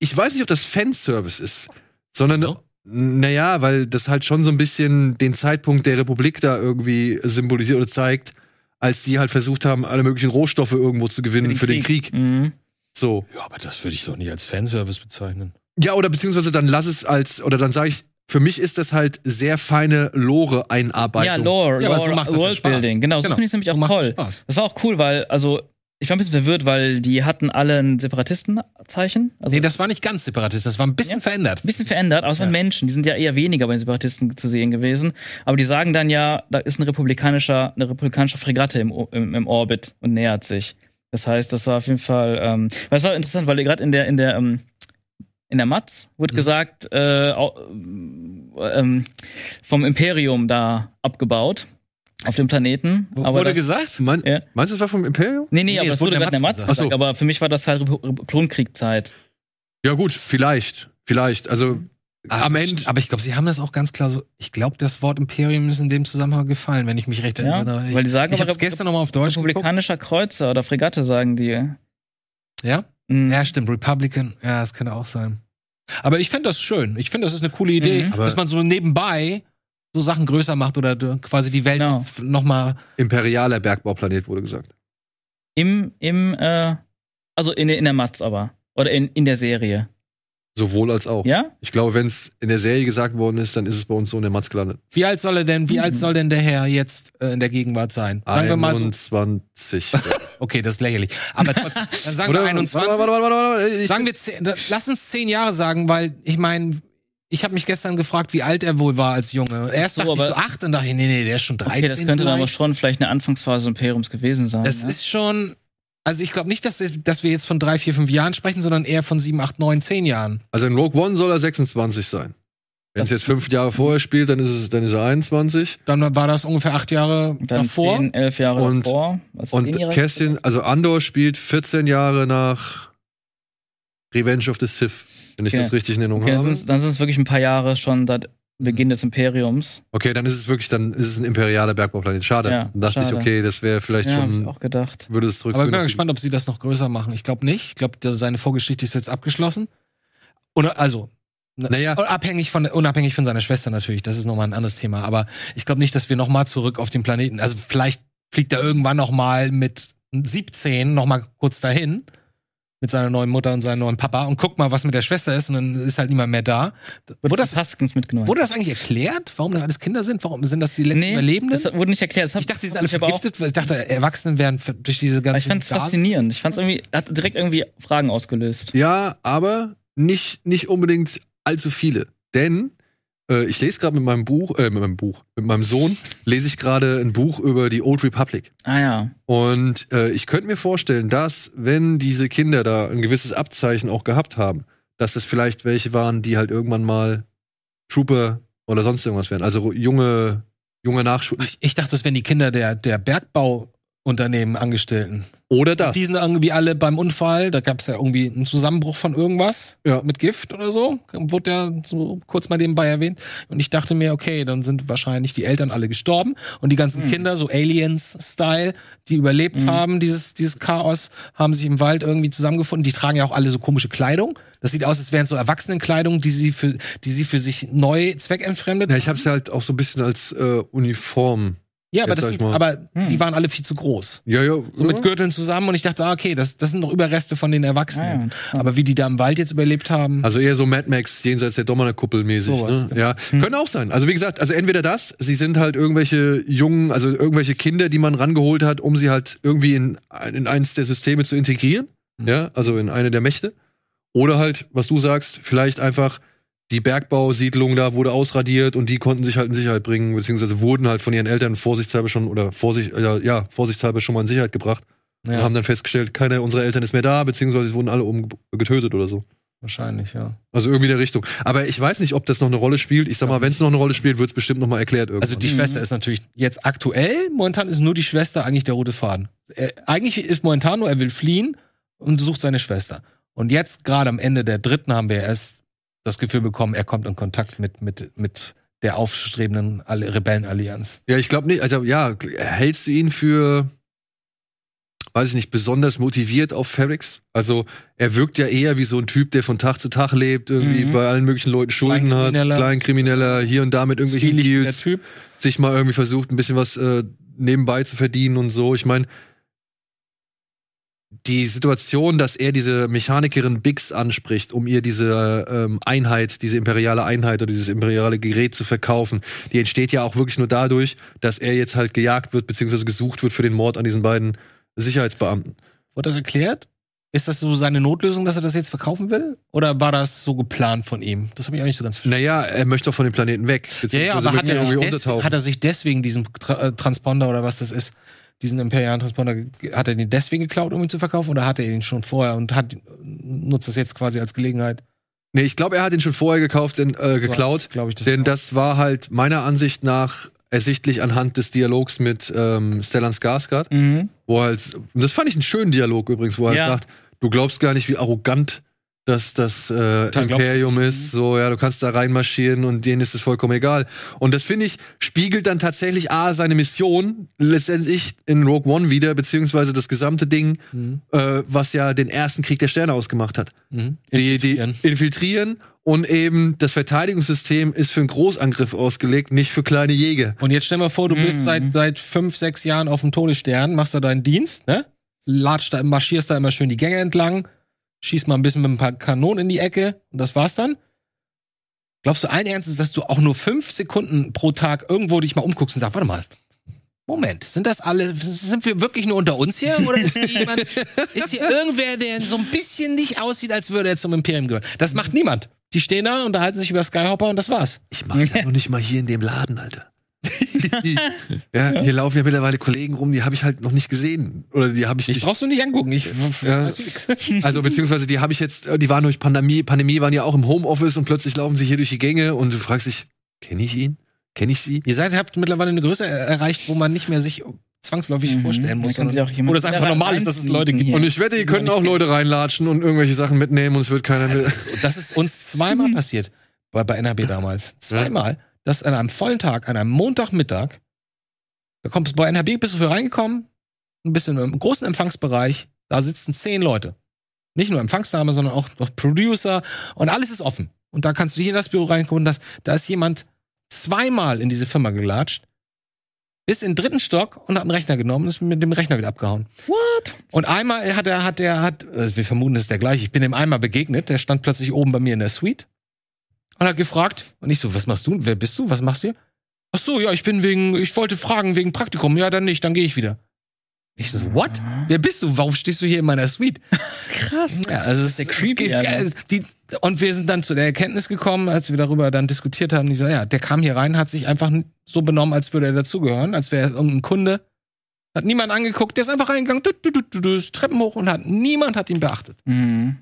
Ich weiß nicht, ob das Fanservice ist, sondern So? naja, weil das halt schon so ein bisschen den Zeitpunkt der Republik da irgendwie symbolisiert oder zeigt, als die halt versucht haben, alle möglichen Rohstoffe irgendwo zu gewinnen für den Krieg. Mhm. So. Ja, aber das würde ich doch nicht als Fanservice bezeichnen. Ja, oder beziehungsweise dann lass es als, oder dann sage ich, für mich ist das halt sehr feine Lore-Einarbeitung. Ja, Lore, Ja, so Lore ja Worldbuilding. Spaß. Genau, so Genau. finde ich nämlich So auch macht toll. Spaß. Das war auch cool, weil, also, ich war ein bisschen verwirrt, weil die hatten alle ein Separatistenzeichen. Also Nee, das war nicht ganz separatist, das war ein bisschen Ja. verändert. ein bisschen verändert, aber es waren Ja. Menschen, die sind ja eher weniger bei den Separatisten zu sehen gewesen. Aber die sagen dann ja, da ist ein republikanischer, eine republikanische Fregatte im, im, im Orbit und nähert sich. Das heißt, das war auf jeden Fall, ähm, weil es war interessant, weil gerade in der, in der, ähm, in der Matz wurde Mhm. gesagt, äh, au- ähm, vom Imperium da abgebaut auf dem Planeten. aber Wurde das, gesagt? Mein, Ja. Meinst du, das war vom Imperium? Nee, nee, Nee, aber es das wurde gerade in der Matz Matz gesagt. so. Aber für mich war das halt Klonkriegzeit. Ja, gut, vielleicht. Vielleicht. Also am Ende. Aber ich glaube, sie haben das auch ganz klar so. Ich glaube, das Wort Imperium ist in dem Zusammenhang gefallen, wenn ich mich recht Ja, erinnere. Ich, weil die sagen ich aber habe es gestern nochmal auf Deutsch geguckt. Republikanischer Kreuzer oder Fregatte, sagen die. Ja? Mhm. Ja, stimmt. Republican. Ja, das könnte auch sein. Aber ich finde das schön. Ich finde, das ist eine coole Idee, Mhm. Aber- dass man so nebenbei so Sachen größer macht oder quasi die Welt Genau. f- noch mal. Imperialer Bergbauplanet wurde gesagt. Im, im, äh, also in, in der Matz aber. Oder in, in der Serie. Sowohl als auch. Ja? Ich glaube, wenn es in der Serie gesagt worden ist, dann ist es bei uns so in der Matz gelandet. Wie alt soll er denn? Wie Mhm. alt soll denn der Herr jetzt äh, in der Gegenwart sein? Sagen wir mal so. 21. (laughs) Okay, das ist lächerlich. Aber trotzdem, dann sagen Oder? wir 21. Warte, warte, warte, warte, warte. Ich- Sagen wir zehn, da- lass uns zehn Jahre sagen, weil ich meine, ich habe mich gestern gefragt, wie alt er wohl war als Junge. Erst so, dachte ich so acht und dachte ich, nee, nee, der ist schon 13. Okay, das könnte dann aber vielleicht. schon vielleicht eine Anfangsphase des Imperiums gewesen sein. Das ne? ist schon, also ich glaube nicht, dass, dass wir jetzt von drei, vier, fünf Jahren sprechen, sondern eher von sieben, acht, neun, zehn Jahren. Also in Rogue One soll er 26 sein. Wenn es jetzt fünf Jahre vorher spielt, dann ist es, dann ist er 21. Dann war das ungefähr acht Jahre dann davor. 10, 11 Jahre Und- davor. Was, Und 10 Jahre? Kästchen, also Andor spielt 14 Jahre nach Revenge of the Sith, wenn ich Okay. das richtig in Erinnerung Okay, dann habe. sind es- dann sind es wirklich ein paar Jahre schon seit Beginn des Imperiums. Okay, dann ist es wirklich, dann ist es ein imperialer Bergbauplanet. Schade. Ja, dann dachte schade. ich, okay, das wäre vielleicht Ja, schon, auch gedacht. würde es Aber ich zurückführen. bin gespannt, ob sie das noch größer machen. Ich glaube nicht. Ich glaube, seine Vorgeschichte ist jetzt abgeschlossen. Oder, also, Naja. Abhängig von, unabhängig von seiner Schwester natürlich, das ist nochmal ein anderes Thema. Aber ich glaube nicht, dass wir nochmal zurück auf den Planeten, also vielleicht fliegt er irgendwann nochmal mit 17 nochmal kurz dahin mit seiner neuen Mutter und seinem neuen Papa und guckt mal, was mit der Schwester ist und dann ist halt niemand mehr da. Wurde das, Haskins mitgenommen. wurde das eigentlich erklärt, warum das alles Kinder sind? Warum sind das die letzten nee, Überlebenden? das wurde nicht erklärt. Das ich dachte, die sind alle vergiftet. weil Ich dachte, Erwachsene werden durch diese Aber ganzen ich fand es faszinierend. Ich fand es irgendwie, hat direkt irgendwie Fragen ausgelöst. Ja, aber nicht, nicht unbedingt allzu viele. Denn äh, ich lese gerade mit meinem Buch, äh, mit meinem Buch, mit meinem Sohn, lese ich gerade ein Buch über die Old Republic. Ah ja. Und äh, ich könnte mir vorstellen, dass, wenn diese Kinder da ein gewisses Abzeichen auch gehabt haben, dass es vielleicht welche waren, die halt irgendwann mal Trooper oder sonst irgendwas werden. Also junge, junge Nachschul. Ich, ich dachte, das wären die Kinder der, der Bergbauunternehmen Angestellten. Oder das. Die sind irgendwie alle beim Unfall, da gab es ja irgendwie einen Zusammenbruch von irgendwas Ja. mit Gift oder so. Wurde ja so kurz mal nebenbei erwähnt. Und ich dachte mir, okay, dann sind wahrscheinlich die Eltern alle gestorben und die ganzen Hm. Kinder, so Aliens-Style, die überlebt Mhm. haben, dieses, dieses Chaos, haben sich im Wald irgendwie zusammengefunden. Die tragen ja auch alle so komische Kleidung. Das sieht aus, als wären so Erwachsenenkleidung, die sie für, die sie für sich neu zweckentfremdet. Ja, ich habe es halt auch so ein bisschen als äh, Uniform. Ja, aber, das aber Hm. die waren alle viel zu groß. Ja, ja. So mit Gürteln zusammen und ich dachte, ah, okay, das, das sind noch Überreste von den Erwachsenen. Ah, ja. Aber wie die da im Wald jetzt überlebt haben. Also eher so Mad Max jenseits der Dommerkuppel mäßig. Sowas, Ne? Ja, können auch sein. Also wie gesagt, also entweder das, sie sind halt irgendwelche jungen, also irgendwelche Kinder, die man rangeholt hat, um sie halt irgendwie in, in eines der Systeme zu integrieren. Mhm. Ja, also in eine der Mächte. Oder halt, was du sagst, vielleicht einfach die Bergbausiedlung da wurde ausradiert und die konnten sich halt in Sicherheit bringen, beziehungsweise wurden halt von ihren Eltern vorsichtshalber schon oder vorsicht, ja, ja, vorsichtshalber schon mal in Sicherheit gebracht und ja, haben dann festgestellt, keiner unserer Eltern ist mehr da, beziehungsweise sie wurden alle um, getötet oder so. wahrscheinlich, ja. Also irgendwie in der Richtung. Aber ich weiß nicht, ob das noch eine Rolle spielt. Ich sag mal, wenn es noch eine Rolle spielt, wird es bestimmt noch mal erklärt irgendwann. Also die. Schwester ist natürlich jetzt aktuell, momentan ist nur die Schwester eigentlich der rote Faden. Er, eigentlich ist momentan nur, er will fliehen und sucht seine Schwester. Und jetzt, gerade am Ende der dritten, haben wir erst das Gefühl bekommen, er kommt in Kontakt mit, mit, mit der aufstrebenden Rebellenallianz. ja, ich glaube nicht. Also ja, hältst du ihn für, weiß ich nicht, besonders motiviert auf Ferrix? Also er wirkt ja eher wie so ein Typ, der von Tag zu Tag lebt, irgendwie Mhm. bei allen möglichen Leuten Schulden hat, Kleinkrimineller. Hier und da mit irgendwelchen Deals, Typ. sich mal irgendwie versucht, ein bisschen was äh, nebenbei zu verdienen und so. Ich meine, die Situation, dass er diese Mechanikerin Bix anspricht, um ihr diese ähm, Einheit, diese imperiale Einheit oder dieses imperiale Gerät zu verkaufen, die entsteht ja auch wirklich nur dadurch, dass er jetzt halt gejagt wird, beziehungsweise gesucht wird für den Mord an diesen beiden Sicherheitsbeamten. Wurde das erklärt? Ist das so seine Notlösung, dass er das jetzt verkaufen will? Oder war das so geplant von ihm? Das habe ich auch nicht so ganz verstanden. Naja, er möchte doch von dem Planeten weg. Ja, ja, aber hat er, sich des, hat er sich deswegen diesen Tra äh, Transponder oder was das ist, diesen imperialen Transponder, hat er den deswegen geklaut, um ihn zu verkaufen, oder hat er ihn schon vorher und hat nutzt das jetzt quasi als Gelegenheit? nee, ich glaube, er hat ihn schon vorher gekauft, denn, äh, geklaut. glaube ich. Das Denn auch. das war halt meiner Ansicht nach ersichtlich anhand des Dialogs mit ähm, Stellan Skarsgård, Mhm. wo er halt, und das fand ich einen schönen Dialog übrigens, wo er Ja. halt sagt, du glaubst gar nicht, wie arrogant das, das äh, Imperium ist. So, ja, du kannst da reinmarschieren und denen ist es vollkommen egal. Und das finde ich, spiegelt dann tatsächlich A, seine Mission letztendlich in Rogue One wieder, beziehungsweise das gesamte Ding, Mhm. äh, was ja den ersten Krieg der Sterne ausgemacht hat Mhm. die, die Infiltrieren. infiltrieren und eben das Verteidigungssystem ist für einen Großangriff ausgelegt, nicht für kleine Jäger. Und jetzt stell mal vor, du bist Mhm. seit, seit fünf, sechs Jahren auf dem Todesstern, machst da deinen Dienst, ne? Latscht da, marschierst da immer schön die Gänge entlang, schießt mal ein bisschen mit ein paar Kanonen in die Ecke und das war's dann. Glaubst du allen Ernstes, dass du auch nur fünf Sekunden pro Tag irgendwo dich mal umguckst und sagst, warte mal, Moment, sind das alle, sind wir wirklich nur unter uns hier? Oder ist hier jemand, (laughs) ist hier irgendwer, der so ein bisschen nicht aussieht, als würde er zum Imperium gehören? Das macht niemand. Die stehen da, unterhalten sich über Skyhopper und das war's. Ich mach's ja (laughs) noch nicht mal hier in dem Laden, Alter. Ja, hier laufen ja mittlerweile Kollegen rum, die habe ich halt noch nicht gesehen. Oder die habe ich Ich nicht. brauchst du nicht angucken. Ich Ja. (laughs) Also beziehungsweise die habe ich jetzt, die waren durch Pandemie, Pandemie waren ja auch im Homeoffice und plötzlich laufen sie hier durch die Gänge und du fragst dich, kenne ich ihn? Kenne ich sie? Ihr seid, habt mittlerweile eine Größe er- erreicht, wo man nicht mehr sich zwangsläufig Mhm. vorstellen muss. Kann jemand Wo das einfach normal ist, dass es Leute gibt. Ja. Und ich wette, hier können nicht auch. Leute reinlatschen und irgendwelche Sachen mitnehmen und es wird keiner mehr. Das, das ist uns zweimal (laughs) passiert bei, bei NHB damals. Zweimal, dass an einem vollen Tag, an einem Montagmittag, da kommst du bei NHB, bist du für reingekommen, ein bisschen im großen Empfangsbereich, da sitzen zehn Leute. Nicht nur Empfangsdame, sondern auch noch Producer und alles ist offen. Und da kannst du hier in das Büro reinkommen, das, da ist jemand zweimal in diese Firma gelatscht, bis in den dritten Stock und hat einen Rechner genommen und ist mit dem Rechner wieder abgehauen. What? Und einmal hat er, hat er, hat, also wir vermuten, es ist der gleiche. Ich bin dem einmal begegnet. Der stand plötzlich oben bei mir in der Suite und hat gefragt. Und ich so, was machst du? Wer bist du? Was machst du hier? Ach so, ja, ich bin wegen, ich wollte fragen wegen Praktikum. Ja, dann nicht, dann gehe ich wieder. Ich so, what? Wer bist du? Warum stehst du hier in meiner Suite? (laughs) Krass. Ja, also es der creepy, Alter. die, und wir sind dann zu der Erkenntnis gekommen, als wir darüber dann diskutiert haben, die so, ja, der kam hier rein, hat sich einfach so benommen, als würde er dazugehören, als wäre er irgendein Kunde. Hat niemand angeguckt, der ist einfach reingegangen, du, du, du, du, du, ist Treppen hoch und hat niemand hat ihn beachtet. Mhm.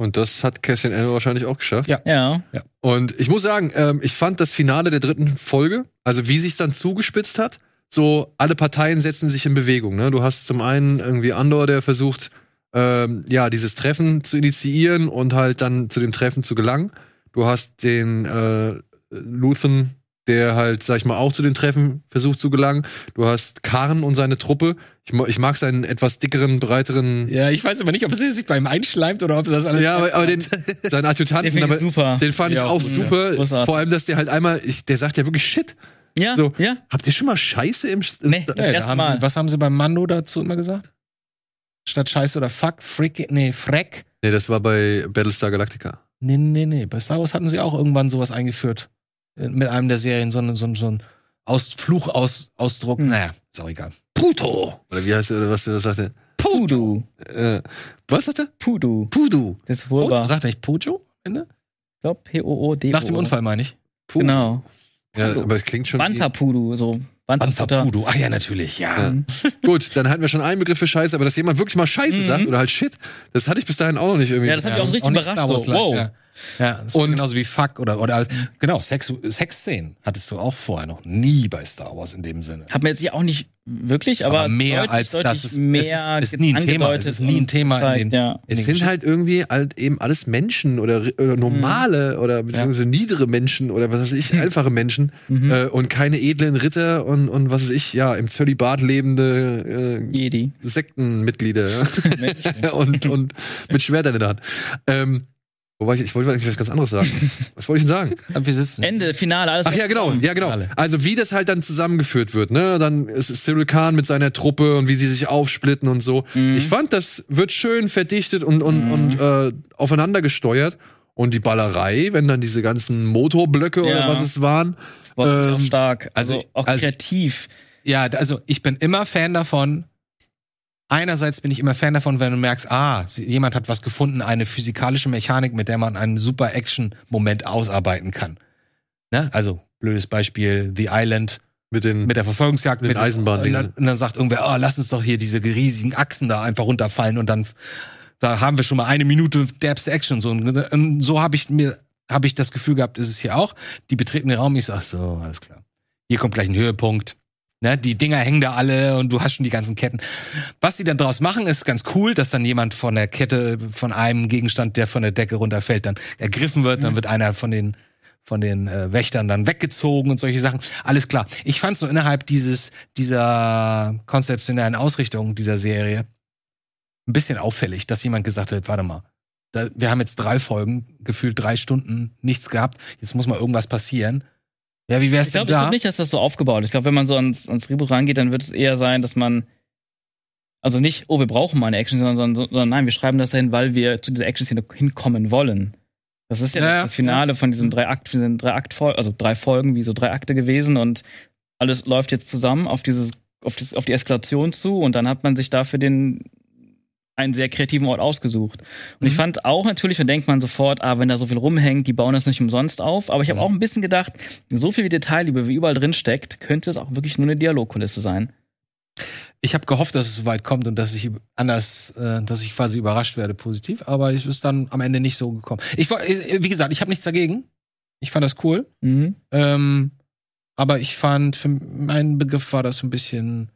Und das hat Cassian Andor wahrscheinlich auch geschafft. Ja. Ja. Und ich muss sagen, ähm, ich fand das Finale der dritten Folge, also wie sich dann zugespitzt hat, so alle Parteien setzen sich in Bewegung. Ne? Du hast zum einen irgendwie Andor, der versucht, ähm, ja, dieses Treffen zu initiieren und halt dann zu dem Treffen zu gelangen. Du hast den äh, Luthen, der halt, sag ich mal, auch zu dem Treffen versucht zu gelangen. Du hast Karn und seine Truppe. Ich, ich mag seinen etwas dickeren, breiteren. Ja, ich weiß aber nicht, ob es sich beim einschleimt oder ob das alles. Ja, aber, aber den, (laughs) seinen Den Adjutanten, aber ich super. den fand ich Ja, auch gut, super. Großartig. Vor allem, dass der halt einmal, ich, der sagt ja wirklich Shit. ja, so. ja. Habt ihr schon mal Scheiße im, Sch- Nee, Da- das Ja, da erste haben Mal. sie, was haben sie beim Mando dazu immer gesagt? Statt Scheiße oder Fuck, Frick, nee, Freck. Nee, das war bei Battlestar Galactica. Nee, nee, nee. Bei Star Wars hatten sie auch irgendwann sowas eingeführt. Mit einem der Serien, so, ein- so, ein- so ein Aus Fluchausdruck. Ausdruck. Hm. Naja, ist auch egal. Puto! Oder wie heißt der, was der sagte? Pudu. Äh, was sagt er? Pudu. Pudu. Das ist Pojo? wunderbar. Sagt er nicht Pojo? am Ende? Ich glaube, P-O-O-D. Nach dem Unfall meine ich. Pudu. Genau. Ja, Pudu. aber es klingt schon. Banta Pudu, so. Banta Pudo. Ach ja, natürlich, ja. Ja. (laughs) Gut, dann hatten wir schon einen Begriff für Scheiße, aber dass jemand wirklich mal Scheiße Mhm. sagt oder halt Shit, das hatte ich bis dahin auch noch nicht irgendwie. Ja, das hat mich auch richtig nicht überrascht. So, wow. Ja, ja das Und- genauso wie Fuck oder, oder genau, Sex, Sexszenen hattest du auch vorher noch nie bei Star Wars in dem Sinne. Hat man jetzt hier auch nicht wirklich, aber, Aber mehr deutlich, als deutlich das ist- mehr es ist- ist nie ein Thema. Es ist nie ein Thema in den- ja. In es den sind halt irgendwie halt eben alles Menschen oder, oder normale oder beziehungsweise niedere Menschen oder was weiß ich, einfache Menschen Mhm. äh, und keine edlen Ritter und, und was weiß ich, ja, im Zölibat lebende äh, Jedi. Sektenmitglieder ja. (laughs) (laughs) Und, und mit Schwertern in der Hand. Ähm, wobei ich, ich wollte eigentlich was ganz anderes sagen. (laughs) Was wollte ich denn sagen? Wir sitzen. Ende, Finale, alles. Ach ja, genau, ja, genau. Also wie das halt dann zusammengeführt wird, ne? Dann ist Cyril Khan mit seiner Truppe und wie sie sich aufsplitten und so. Mhm. Ich fand, das wird schön verdichtet und, und, Mhm. und äh, aufeinander gesteuert. Und die Ballerei, wenn dann diese ganzen Motorblöcke oder Ja. was es waren. War auch ähm, stark. Also, also- auch also- kreativ. Ja, also ich bin immer Fan davon. Einerseits bin ich immer Fan davon, wenn du merkst, ah, jemand hat was gefunden, eine physikalische Mechanik, mit der man einen super Action-Moment ausarbeiten kann. Ne? Also, blödes Beispiel, The Island Mit den, mit der Verfolgungsjagd. Mit den Eisenbahndingern. Und dann, und dann sagt irgendwer, oh, lass uns doch hier diese riesigen Achsen da einfach runterfallen und dann da haben wir schon mal eine Minute derbste Action. So, und, und so habe ich mir, habe ich das Gefühl gehabt, ist es hier auch. Die betreten den Raum, ich sag so, alles klar. Hier kommt gleich ein Höhepunkt. Ne, die Dinger hängen da alle und du hast schon die ganzen Ketten. Was sie dann draus machen, ist ganz cool, dass dann jemand von der Kette, von einem Gegenstand, der von der Decke runterfällt, dann ergriffen wird. Dann wird einer von den von den äh, Wächtern dann weggezogen und solche Sachen. Alles klar. Ich fand es nur innerhalb dieses dieser konzeptionellen Ausrichtung dieser Serie ein bisschen auffällig, dass jemand gesagt hat, warte mal, da, wir haben jetzt drei Folgen, gefühlt drei Stunden, nichts gehabt. Jetzt muss mal irgendwas passieren. Ja, wie wär's Ich denn glaube da? glaub nicht, dass das so aufgebaut ist. Ich glaube, wenn man so ans, ans Drehbuch rangeht, dann wird es eher sein, dass man also nicht, oh, wir brauchen mal eine Action, sondern, sondern, nein, wir schreiben das dahin, weil wir zu dieser Action-Szene hinkommen wollen. Das ist ja, Ja, ja. das Finale von diesen drei Akt, diesen drei Akt, also drei Folgen, wie so drei Akte gewesen und alles läuft jetzt zusammen auf dieses, auf, das, auf die Eskalation zu und dann hat man sich dafür den einen sehr kreativen Ort ausgesucht. Und ich Mhm. fand auch natürlich, da denkt man sofort, ah, wenn da so viel rumhängt, die bauen das nicht umsonst auf. Aber ich habe Mhm. auch ein bisschen gedacht, so viel Detailliebe, wie überall drin steckt, könnte es auch wirklich nur eine Dialogkulisse sein. Ich habe gehofft, dass es so weit kommt und dass ich anders, äh, dass ich quasi überrascht werde positiv, aber es ist dann am Ende nicht so gekommen. Ich war, äh, wie gesagt, ich habe nichts dagegen. Ich fand das cool. Mhm. Ähm, aber ich fand, für meinen Begriff war das ein bisschen,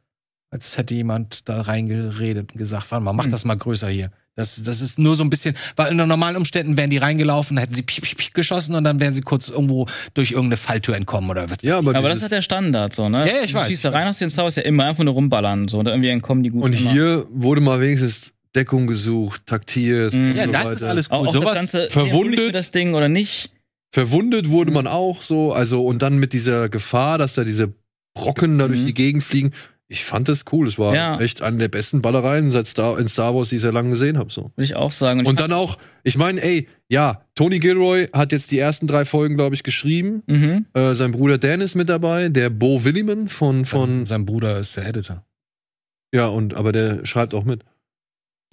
als hätte jemand da reingeredet und gesagt, warte mal, mach Hm. das mal größer hier. Das, das ist nur so ein bisschen, weil in normalen Umständen wären die reingelaufen, hätten sie piep, piep, piep geschossen und dann wären sie kurz irgendwo durch irgendeine Falltür entkommen oder was. ja, aber, Aber das ist halt der Standard, so, ne? Ja, ja, ich du weiß, schießt da rein aus den Star Wars ja immer einfach nur rumballern, so, und irgendwie entkommen die gut. und immer. hier wurde mal wenigstens Deckung gesucht, taktiert Mhm. und Ja, so das weiter. ist alles auch, gut. auch Sowas, das ganze verwundet. das Ding oder nicht. Verwundet wurde man auch so, also und dann mit dieser Gefahr, dass da diese Brocken da durch Mhm. die Gegend fliegen. Ich fand das cool. Es war Ja. echt eine der besten Ballereien seit Star, in Star Wars, die ich sehr lange gesehen habe. So. Würde ich auch sagen. Und, Und dann auch, ich meine, ey, ja, Tony Gilroy hat jetzt die ersten drei Folgen, glaube ich, geschrieben. mhm. Äh, sein Bruder Dan ist mit dabei, der Bo Williman von, von sein Bruder ist der Editor. Ja, und aber der schreibt auch mit.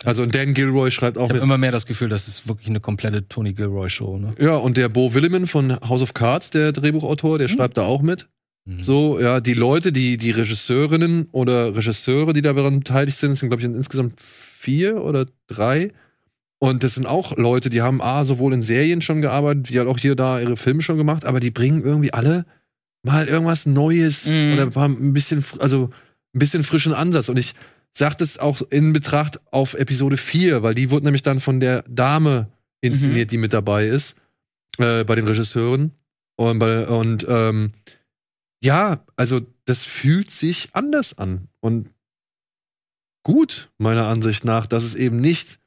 Also und Dan Gilroy schreibt auch Ich habe immer mehr das Gefühl, das ist wirklich eine komplette Tony Gilroy-Show. Ne? Ja, und der Bo Williman von House of Cards, der Drehbuchautor, der Mhm. schreibt da auch mit. Mhm. So, ja, die Leute, die, die Regisseurinnen oder Regisseure, die daran beteiligt sind, sind, glaube ich, insgesamt vier oder drei. Und das sind auch Leute, die haben A, sowohl in Serien schon gearbeitet, wie halt auch hier da ihre Filme schon gemacht, aber die bringen irgendwie alle mal irgendwas Neues Mhm. oder mal ein bisschen, also ein bisschen frischen Ansatz. Und ich sag das auch in Betracht auf Episode 4, weil die wurde nämlich dann von der Dame inszeniert, die mit dabei ist, äh, bei den Regisseuren. Und, bei, und ähm, ja, also das fühlt sich anders an. Und gut, meiner Ansicht nach, dass es eben nicht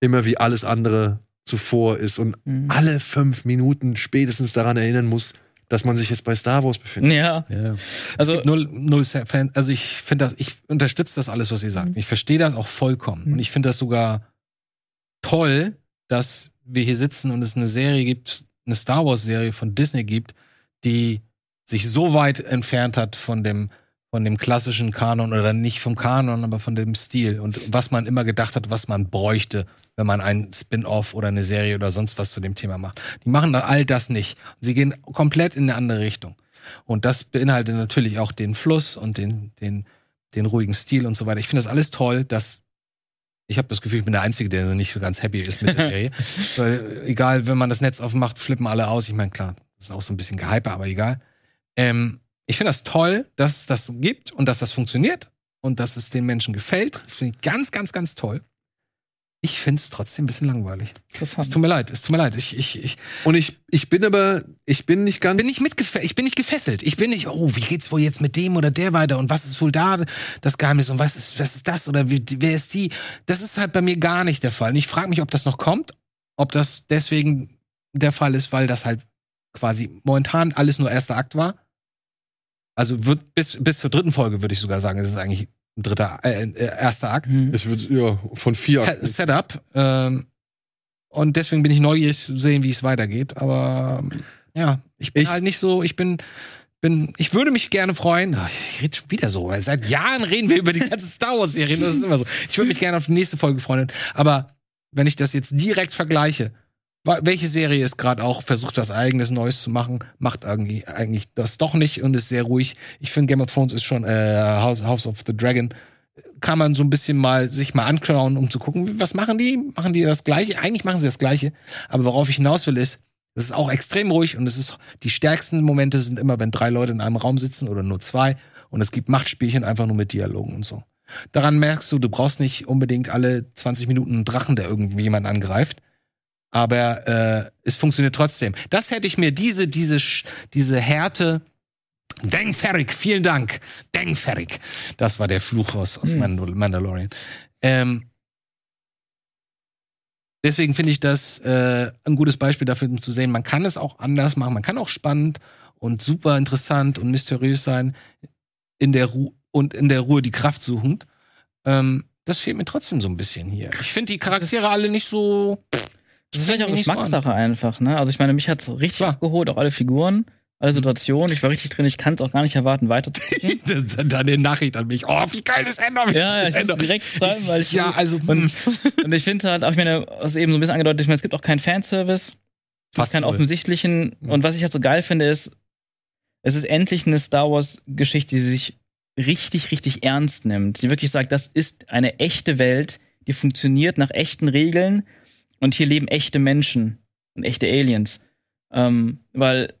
immer wie alles andere zuvor ist und Mhm. alle fünf Minuten spätestens daran erinnern muss, dass man sich jetzt bei Star Wars befindet. Ja, Ja. also null, null Fan. Also ich finde das, ich unterstütze das alles, was ihr sagt. Mhm. Ich verstehe das auch vollkommen. Mhm. Und ich finde das sogar toll, dass wir hier sitzen und es eine Serie gibt, eine Star Wars Serie von Disney gibt, die sich so weit entfernt hat von dem von dem klassischen Kanon oder nicht vom Kanon, aber von dem Stil und was man immer gedacht hat, was man bräuchte, wenn man einen Spin-off oder eine Serie oder sonst was zu dem Thema macht. Die machen all das nicht. Sie gehen komplett in eine andere Richtung. Und das beinhaltet natürlich auch den Fluss und den, den, den ruhigen Stil und so weiter. Ich finde das alles toll, dass ich habe das Gefühl, ich bin der Einzige, der nicht so ganz happy ist mit der Serie. (laughs) Weil, egal, wenn man das Netz aufmacht, flippen alle aus. Ich meine, klar, das ist auch so ein bisschen gehyper, aber egal. Ähm, ich finde das toll, dass es das gibt und dass das funktioniert und dass es den Menschen gefällt. Das finde ich ganz, ganz, ganz toll. Ich finde es trotzdem ein bisschen langweilig. Es tut mir leid, es tut mir leid. Ich, ich, ich, Und ich, ich bin aber, ich bin nicht ganz. bin nicht mitgefesselt. Ich bin nicht gefesselt. Ich bin nicht, oh, wie geht's wohl jetzt mit dem oder der weiter und was ist wohl da das Geheimnis und was ist, was ist das oder wie, wer ist die? Das ist halt bei mir gar nicht der Fall. Und ich frage mich, ob das noch kommt, ob das deswegen der Fall ist, weil das halt quasi momentan alles nur erster Akt war. Also wird bis, bis zur dritten Folge würde ich sogar sagen, das ist eigentlich ein dritter, äh, äh, erster Akt. Mhm. Ich würde, ja, von vier Akten. Setup. Ähm, und deswegen bin ich neugierig zu sehen, wie es weitergeht. Aber ja, ich bin Ich- halt nicht so, ich bin, bin, ich würde mich gerne freuen. Ach, ich rede schon wieder so, weil seit Jahren reden wir über die ganze Star Wars-Serie. Das ist immer so. Ich würde mich gerne auf die nächste Folge freuen. Aber wenn ich das jetzt direkt vergleiche, welche Serie ist gerade auch versucht, was eigenes Neues zu machen, macht irgendwie eigentlich das doch nicht und ist sehr ruhig. Ich finde Game of Thrones ist schon äh, House, House of the Dragon kann man so ein bisschen mal sich mal anschauen, um zu gucken, was machen die? Machen die das Gleiche? Eigentlich machen sie das Gleiche. Aber worauf ich hinaus will, ist, es ist auch extrem ruhig und es ist, die stärksten Momente sind immer, wenn drei Leute in einem Raum sitzen oder nur zwei und es gibt Machtspielchen einfach nur mit Dialogen und so. Daran merkst du, du brauchst nicht unbedingt alle 20 Minuten einen Drachen, der irgendwie jemand angreift. Aber äh, es funktioniert trotzdem. Das hätte ich mir, diese, diese, diese Härte, Deng Ferrick, vielen Dank. Deng Ferrick. Das war der Fluch aus, aus Hm. Mandal Mandalorian. Ähm, deswegen finde ich das äh, ein gutes Beispiel dafür, um zu sehen, man kann es auch anders machen. Man kann auch spannend und super interessant und mysteriös sein in der Ruhe und in der Ruhe die Kraft suchend. Ähm, das fehlt mir trotzdem so ein bisschen hier. Ich finde die Charaktere alle nicht so. Das ist vielleicht auch nicht so. Geschmackssache einfach, ne? Also ich meine, mich hat's richtig Klar. abgeholt, auch alle Figuren, alle Situationen. Ich war richtig drin, ich kann es auch gar nicht erwarten, weiter zu gucken. (laughs) Dann eine Nachricht an mich. Oh, wie geil ist Ender? Wie ja, ich muss direkt schreiben, weil ich ja, also und, und ich finde halt, auch ich meine, was eben so ein bisschen angedeutet, ich meine, es gibt auch keinen Fanservice, Fast keinen offensichtlichen. Mhm. Und was ich halt so geil finde, ist, es ist endlich eine Star Wars-Geschichte, die sich richtig, richtig ernst nimmt. Die wirklich sagt, das ist eine echte Welt, die funktioniert nach echten Regeln und hier leben echte Menschen und echte Aliens. Ähm, weil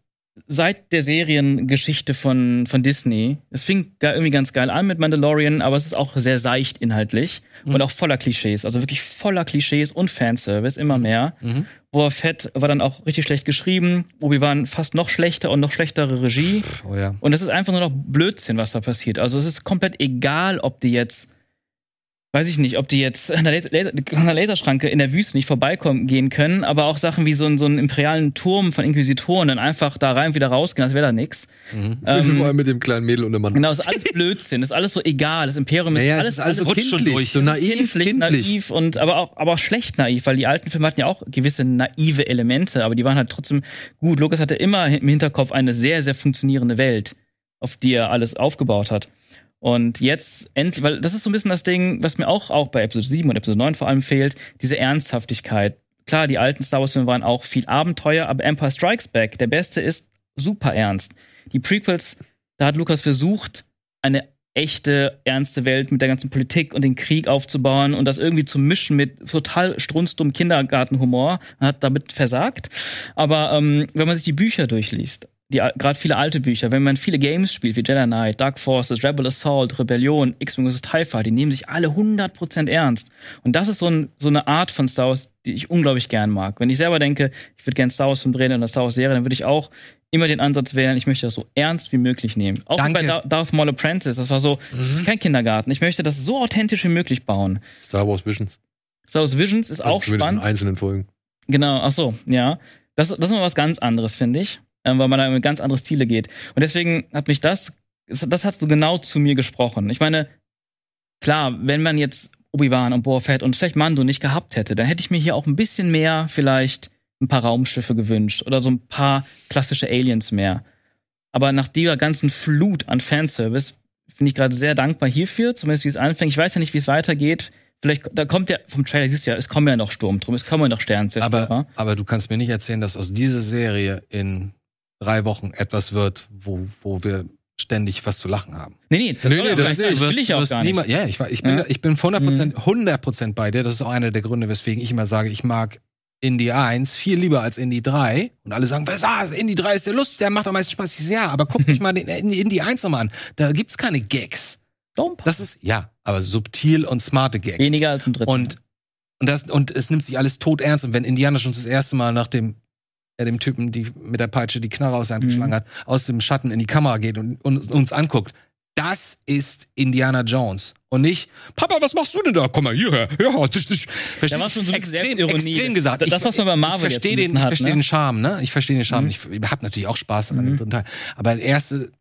seit der Seriengeschichte von, von Disney, es fing ga- irgendwie ganz geil an mit Mandalorian, aber es ist auch sehr seicht inhaltlich Mhm. und auch voller Klischees. Also wirklich voller Klischees und Fanservice, immer mehr. Mhm. Boba Fett war dann auch richtig schlecht geschrieben. Obi-Wan fast noch schlechter und noch schlechtere Regie. Oh ja. Und es ist einfach nur noch Blödsinn, was da passiert. Also es ist komplett egal, ob die jetzt, weiß ich nicht, ob die jetzt an der, Laser, an der Laserschranke in der Wüste nicht vorbeikommen gehen können, aber auch Sachen wie so, ein- so einen imperialen Turm von Inquisitoren dann einfach da rein und wieder rausgehen, als wäre da nix. Mhm. Vor Ähm, allem mit dem kleinen Mädel und dem Mann. genau, es ist alles Blödsinn, es ist alles so egal. Das Imperium ist Naja, alles, es ist also rutscht schon durch. so naiv, kindlich, kindlich. naiv und aber auch, aber auch schlecht naiv, weil die alten Filme hatten ja auch gewisse naive Elemente, aber die waren halt trotzdem gut. Lucas hatte immer im Hinterkopf eine sehr, sehr funktionierende Welt. auf die er alles aufgebaut hat. Und jetzt endlich, weil das ist so ein bisschen das Ding, was mir auch, auch bei Episode 7 und Episode 9 vor allem fehlt, diese Ernsthaftigkeit. Klar, die alten Star Wars-Filme waren auch viel Abenteuer, aber Empire Strikes Back, der beste ist super ernst. Die Prequels, da hat Lukas versucht, eine echte, ernste Welt mit der ganzen Politik und den Krieg aufzubauen und das irgendwie zu mischen mit total strunzdumm Kindergartenhumor, hat damit versagt. Aber ähm, wenn man sich die Bücher durchliest, gerade viele alte Bücher, wenn man viele Games spielt, wie Jedi Knight, Dark Forces, Rebel Assault, Rebellion, X-Wing vs. TIE Fighter, die nehmen sich alle 100% ernst. Und das ist so, ein, so eine Art von Star Wars, die ich unglaublich gern mag. Wenn ich selber denke, ich würde gern Star Wars Film drehen oder Star Wars Serie, dann würde ich auch immer den Ansatz wählen, ich möchte das so ernst wie möglich nehmen. Auch Danke. bei Dar- Darth Maul Apprentice, das war so, das ist kein Kindergarten. Ich möchte das so authentisch wie möglich bauen. Star Wars Visions. Star Wars Visions ist Also auch spannend. in einzelnen Folgen. Genau, ach so, ja. Das, das ist mal was ganz anderes, finde ich, ähm, weil man da in ganz andere Stile geht. Und deswegen hat mich das, das hat so genau zu mir gesprochen. Ich meine, klar, wenn man jetzt Obi-Wan und Boba Fett und vielleicht Mando nicht gehabt hätte, dann hätte ich mir hier auch ein bisschen mehr vielleicht ein paar Raumschiffe gewünscht oder so ein paar klassische Aliens mehr. Aber nach dieser ganzen Flut an Fanservice bin ich gerade sehr dankbar hierfür, zumindest wie es anfängt. Ich weiß ja nicht, wie es weitergeht. Vielleicht, da kommt ja, vom Trailer siehst du ja, es kommen ja noch Sturmtruppen, es kommen ja noch Sternzerstörer. Aber, aber du kannst mir nicht erzählen, dass aus dieser Serie in drei Wochen etwas wird, wo, wo wir ständig was zu lachen haben. Nee, nee, das, Nee, nee, das das will ich auch gar nicht. Ja, ich, ich bin, Ja. ich bin 100%, Mhm. 100% bei dir. Das ist auch einer der Gründe, weswegen ich immer sage, ich mag Indie 1 viel lieber als Indie 3. Und alle sagen, was, ah, Indie 3 ist der Lust, der macht am meisten Spaß. Ich sag, ja, aber guck dich (laughs) mal den Indie Indie 1 nochmal an. Da gibt's keine Gags. Das ist, ja, aber subtil und smarte Gags. Weniger als ein Drittel. Und, und, das, und es nimmt sich alles tot ernst. Und wenn Indiana schon das erste Mal nach dem, äh, dem Typen, die mit der Peitsche die Knarre aus der Hand Mhm. geschlagen hat, aus dem Schatten in die Kamera geht und, und uns anguckt, das ist Indiana Jones. Und nicht, Papa, was machst du denn da? Komm mal hierher. Ja, das, das. Da war schon so extrem, extrem gesagt. Das, Ich- was man bei Marvel ich verstehe jetzt den, bisschen ich hat, verstehe ne? den Charme, ne? Ich verstehe den Charme. Mhm. Ich habe natürlich auch Spaß an Mhm. dem dritten Teil. Aber der erste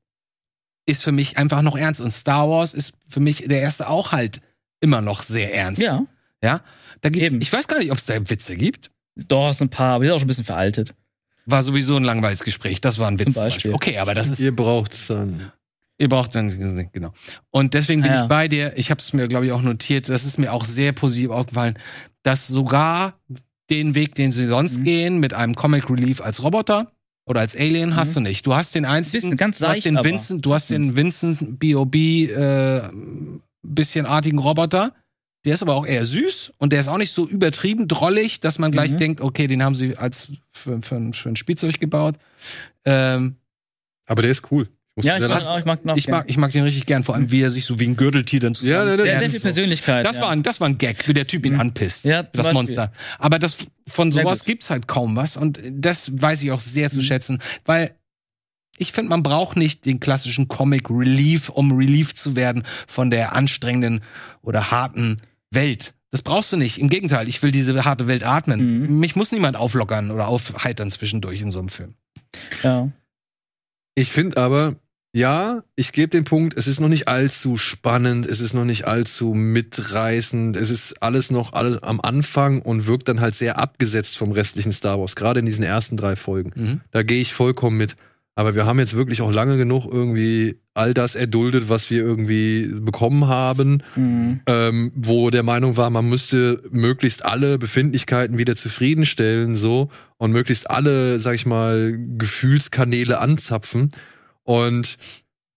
ist für mich einfach noch ernst. Und Star Wars ist für mich der erste auch halt immer noch sehr ernst. Ja, Ja, da gibt's, Eben. ich weiß gar nicht, ob es da Witze gibt. doch, ist ein paar, aber die sind auch schon ein bisschen veraltet. War sowieso ein langweiliges Gespräch. Das war ein Witz. Zum zum Beispiel. Okay, aber das ist, Ihr braucht dann. ihr braucht dann, genau. Und deswegen bin ja. ich bei dir. Ich habe es mir, glaube ich, auch notiert. Das ist mir auch sehr positiv aufgefallen, dass sogar den Weg, den sie sonst Mhm. gehen, mit einem Comic Relief als Roboter oder als Alien, hast Mhm. du nicht. Du hast den einzigen, ganz du hast den aber Vincent, du hast den Vincent B.O.B. Äh, bisschen artigen Roboter. Der ist aber auch eher süß und der ist auch nicht so übertrieben drollig, dass man gleich Mhm. denkt, okay, den haben sie als für, für, ein- für ein Spielzeug gebaut. Ähm, Aber der ist cool. muss Ja, ich mag, auch, ich mag den auch ich mag, ich mag den richtig gern, vor allem wie er sich so wie ein Gürteltier dann zusammen. Ja, ne, ne, Der hat sehr viel so. Persönlichkeit. Das ja. war ein, das war ein Gag, wie der Typ ihn Mhm. anpisst. Ja, das Beispiel. Monster. Aber das, von sowas gibt's halt kaum was und das weiß ich auch sehr zu Mhm. schätzen, weil ich finde, man braucht nicht den klassischen Comic Relief, um Relief zu werden von der anstrengenden oder harten Welt. Das brauchst du nicht. Im Gegenteil, ich will diese harte Welt atmen. Mhm. Mich muss niemand auflockern oder aufheitern zwischendurch in so einem Film. Ja. Ich finde aber, ja, ich gebe den Punkt, es ist noch nicht allzu spannend, es ist noch nicht allzu mitreißend, es ist alles noch alles am Anfang und wirkt dann halt sehr abgesetzt vom restlichen Star Wars, gerade in diesen ersten drei Folgen. Da gehe ich vollkommen mit. Aber wir haben jetzt wirklich auch lange genug irgendwie all das erduldet, was wir irgendwie bekommen haben, Mhm. ähm, wo der Meinung war, man müsste möglichst alle Befindlichkeiten wieder zufriedenstellen, so und möglichst alle, sag ich mal, Gefühlskanäle anzapfen. Und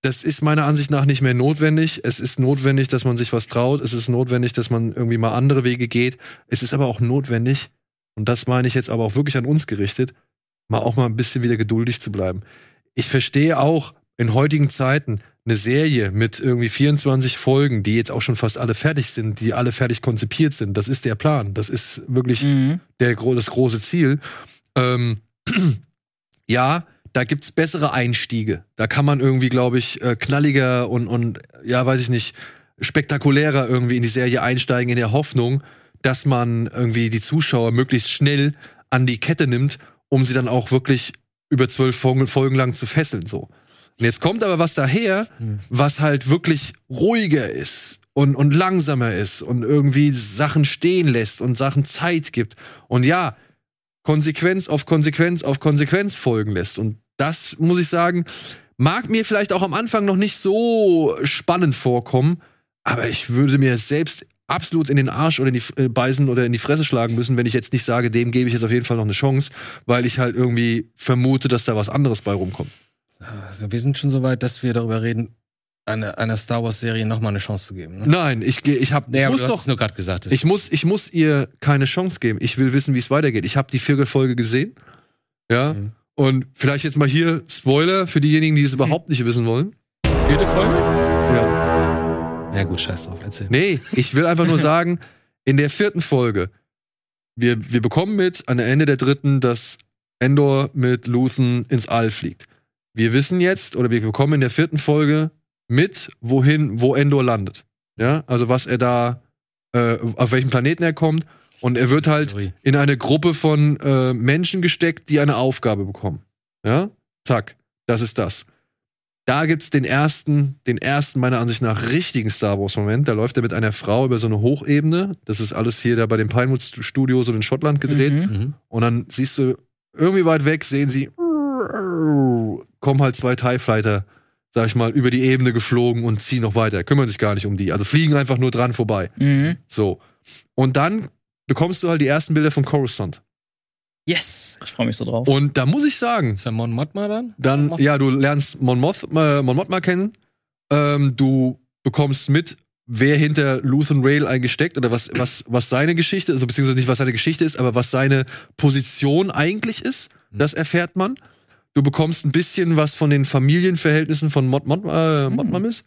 das ist meiner Ansicht nach nicht mehr notwendig. Es ist notwendig, dass man sich was traut. Es ist notwendig, dass man irgendwie mal andere Wege geht. Es ist aber auch notwendig, und das meine ich jetzt aber auch wirklich an uns gerichtet, mal auch mal ein bisschen wieder geduldig zu bleiben. Ich verstehe auch in heutigen Zeiten eine Serie mit irgendwie 24 Folgen, die jetzt auch schon fast alle fertig sind, die alle fertig konzipiert sind. Das ist der Plan. Das ist wirklich Mhm. der, das große Ziel. Ähm, (clears throat) ja, da gibt's bessere Einstiege. Da kann man irgendwie, glaube ich, äh, knalliger und, und, ja, weiß ich nicht, spektakulärer irgendwie in die Serie einsteigen, in der Hoffnung, dass man irgendwie die Zuschauer möglichst schnell an die Kette nimmt, um sie dann auch wirklich über zwölf Folgen, lang zu fesseln, so. Und jetzt kommt aber was daher, Hm. was halt wirklich ruhiger ist und, und langsamer ist und irgendwie Sachen stehen lässt und Sachen Zeit gibt. Und ja, Konsequenz auf Konsequenz auf Konsequenz folgen lässt. Und das muss ich sagen, mag mir vielleicht auch am Anfang noch nicht so spannend vorkommen, aber ich würde mir selbst absolut in den Arsch oder in die äh, beißen oder in die Fresse schlagen müssen, wenn ich jetzt nicht sage, dem gebe ich jetzt auf jeden Fall noch eine Chance, weil ich halt irgendwie vermute, dass da was anderes bei rumkommt. Also wir sind schon so weit, dass wir darüber reden, einer, einer Star Wars-Serie nochmal eine Chance zu geben. Ne? Nein, ich gehe, ich habe, aber muss du hast doch, es nur gerade gesagt. ich muss, ich muss ihr keine Chance geben. Ich will wissen, wie es weitergeht. Ich habe die vierte Folge gesehen, ja, Mhm. und vielleicht jetzt mal hier Spoiler für diejenigen, die es überhaupt nicht wissen wollen. vierte Folge? Ja. Gut, scheiß drauf, erzähl. Nee, ich will einfach nur sagen, in der vierten Folge, wir, wir bekommen mit an der Ende der dritten, dass Endor mit Luthen ins All fliegt. Wir wissen jetzt, oder wir bekommen in der vierten Folge mit, wohin, wo Endor landet. Ja, also was er da, äh, auf welchem Planeten er kommt. Und er wird halt in eine Gruppe von äh, Menschen gesteckt, die eine Aufgabe bekommen. Ja, zack, das ist das. Da gibt's den ersten, den ersten meiner Ansicht nach richtigen Star Wars Moment. Da läuft er mit einer Frau über so eine Hochebene. Das ist alles hier da bei den Pinewood Studios und in Schottland gedreht. Mhm. Mhm. Und dann siehst du irgendwie weit weg, sehen sie, kommen halt zwei TIE Fighter, sag ich mal, über die Ebene geflogen und ziehen noch weiter. Kümmern sich gar nicht um die. Also fliegen einfach nur dran vorbei. Mhm. So. Und dann bekommst du halt die ersten Bilder von Coruscant. Yes! Ich freue mich so drauf. Und da muss ich sagen, Ist der Mon Mothma dann? dann, Mothma? ja, du lernst Mon, Moth, äh, Mon Mothma kennen. Ähm, du bekommst mit, wer hinter Luthen Rail eingesteckt oder was, was, was seine Geschichte, also beziehungsweise nicht, was seine Geschichte ist, aber was seine Position eigentlich ist. Mhm. Das erfährt man. Du bekommst ein bisschen was von den Familienverhältnissen von Mod, Mod, äh, Modmam ist.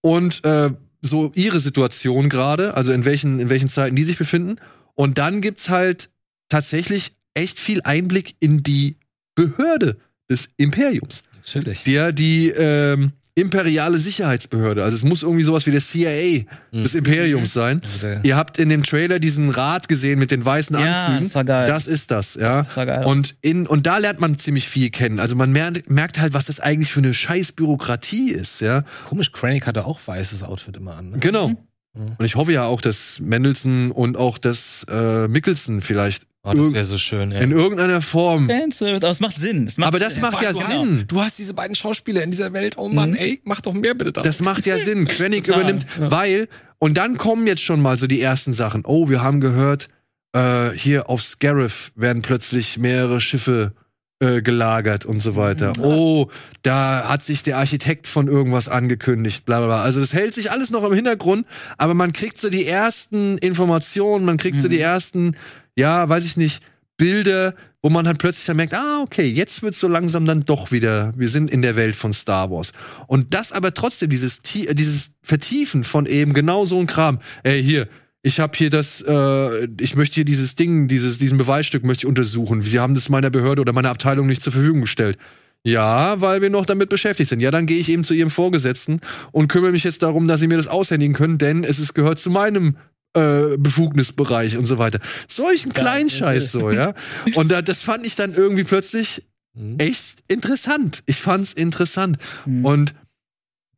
Und äh, so ihre Situation gerade, also in welchen, in welchen Zeiten die sich befinden. Und dann gibt's halt tatsächlich echt viel Einblick in die Behörde des Imperiums. Natürlich. Der die ähm, imperiale Sicherheitsbehörde. Also es muss irgendwie sowas wie der CIA Mhm. des Imperiums sein. Also der, Ihr habt in dem Trailer diesen Rat gesehen mit den weißen ja, Anzügen. das war geil. Das ist das, ja. das war geil. Und, in, und da lernt man ziemlich viel kennen. Also man merkt, merkt halt, was das eigentlich für eine scheiß Bürokratie ist, ja. komisch, Krennic hatte auch weißes Outfit immer an. Ne? Genau. Mhm. Und ich hoffe ja auch, dass Mendelssohn und auch das äh, Mickelson vielleicht Oh, das wäre so schön, ey. in irgendeiner Form. Fanservice, aber es macht Sinn. Es macht Aber das Sinn. macht ja du, Sinn. Du hast diese beiden Schauspieler in dieser Welt. Oh Mann, Mhm. ey, mach doch mehr bitte da. Das macht ja Sinn. (laughs) Krennic Total, übernimmt, ja. weil, und dann kommen jetzt schon mal so die ersten Sachen. Oh, wir haben gehört, äh, hier auf Scarif werden plötzlich mehrere Schiffe äh, gelagert und so weiter. Mhm. Oh, da hat sich der Architekt von irgendwas angekündigt, bla bla bla. Also das hält sich alles noch im Hintergrund, aber man kriegt so die ersten Informationen, man kriegt so Mhm. die ersten, ja, weiß ich nicht, Bilder, wo man halt plötzlich dann merkt, ah, okay, jetzt wird so langsam dann doch wieder, wir sind in der Welt von Star Wars. Und das aber trotzdem, dieses, äh, dieses Vertiefen von eben genau so ein Kram. Ey, hier, ich habe hier das, äh, ich möchte hier dieses Ding, dieses, diesen Beweisstück möchte ich untersuchen. Wir haben das meiner Behörde oder meiner Abteilung nicht zur Verfügung gestellt. Ja, weil wir noch damit beschäftigt sind. Ja, dann gehe ich eben zu ihrem Vorgesetzten und kümmere mich jetzt darum, dass sie mir das aushändigen können, denn es ist, gehört zu meinem äh, Befugnisbereich und so weiter. Solchen Ja, Kleinscheiß so, ja. (laughs) Und da, das fand ich dann irgendwie plötzlich Mhm. echt interessant. Ich fand's interessant. Mhm. Und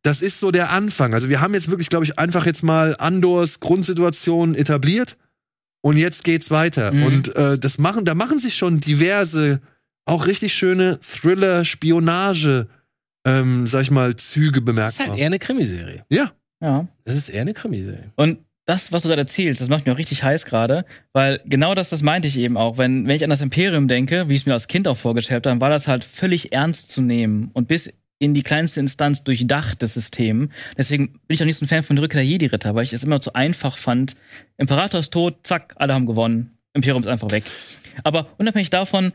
das ist so der Anfang. Also wir haben jetzt wirklich, glaube ich, einfach jetzt mal Andors Grundsituation etabliert und jetzt geht's weiter. Mhm. Und äh, das machen, da machen sich schon diverse, auch richtig schöne Thriller, Spionage, ähm, sag ich mal, Züge Das ist bemerkbar. halt eher eine Krimiserie. ja, ja. Das ist eher eine Krimiserie. Und das, was du gerade erzählst, das macht mich auch richtig heiß gerade, weil genau das, das meinte ich eben auch. Wenn, wenn ich an das Imperium denke, wie ich es mir als Kind auch vorgestellt habe, dann war das halt völlig ernst zu nehmen und bis in die kleinste Instanz durchdachtes System. Deswegen bin ich auch nicht so ein Fan von Rückkehr der Jedi-Ritter, weil ich es immer zu einfach fand. Imperator ist tot, zack, alle haben gewonnen. Imperium ist einfach weg. Aber unabhängig davon,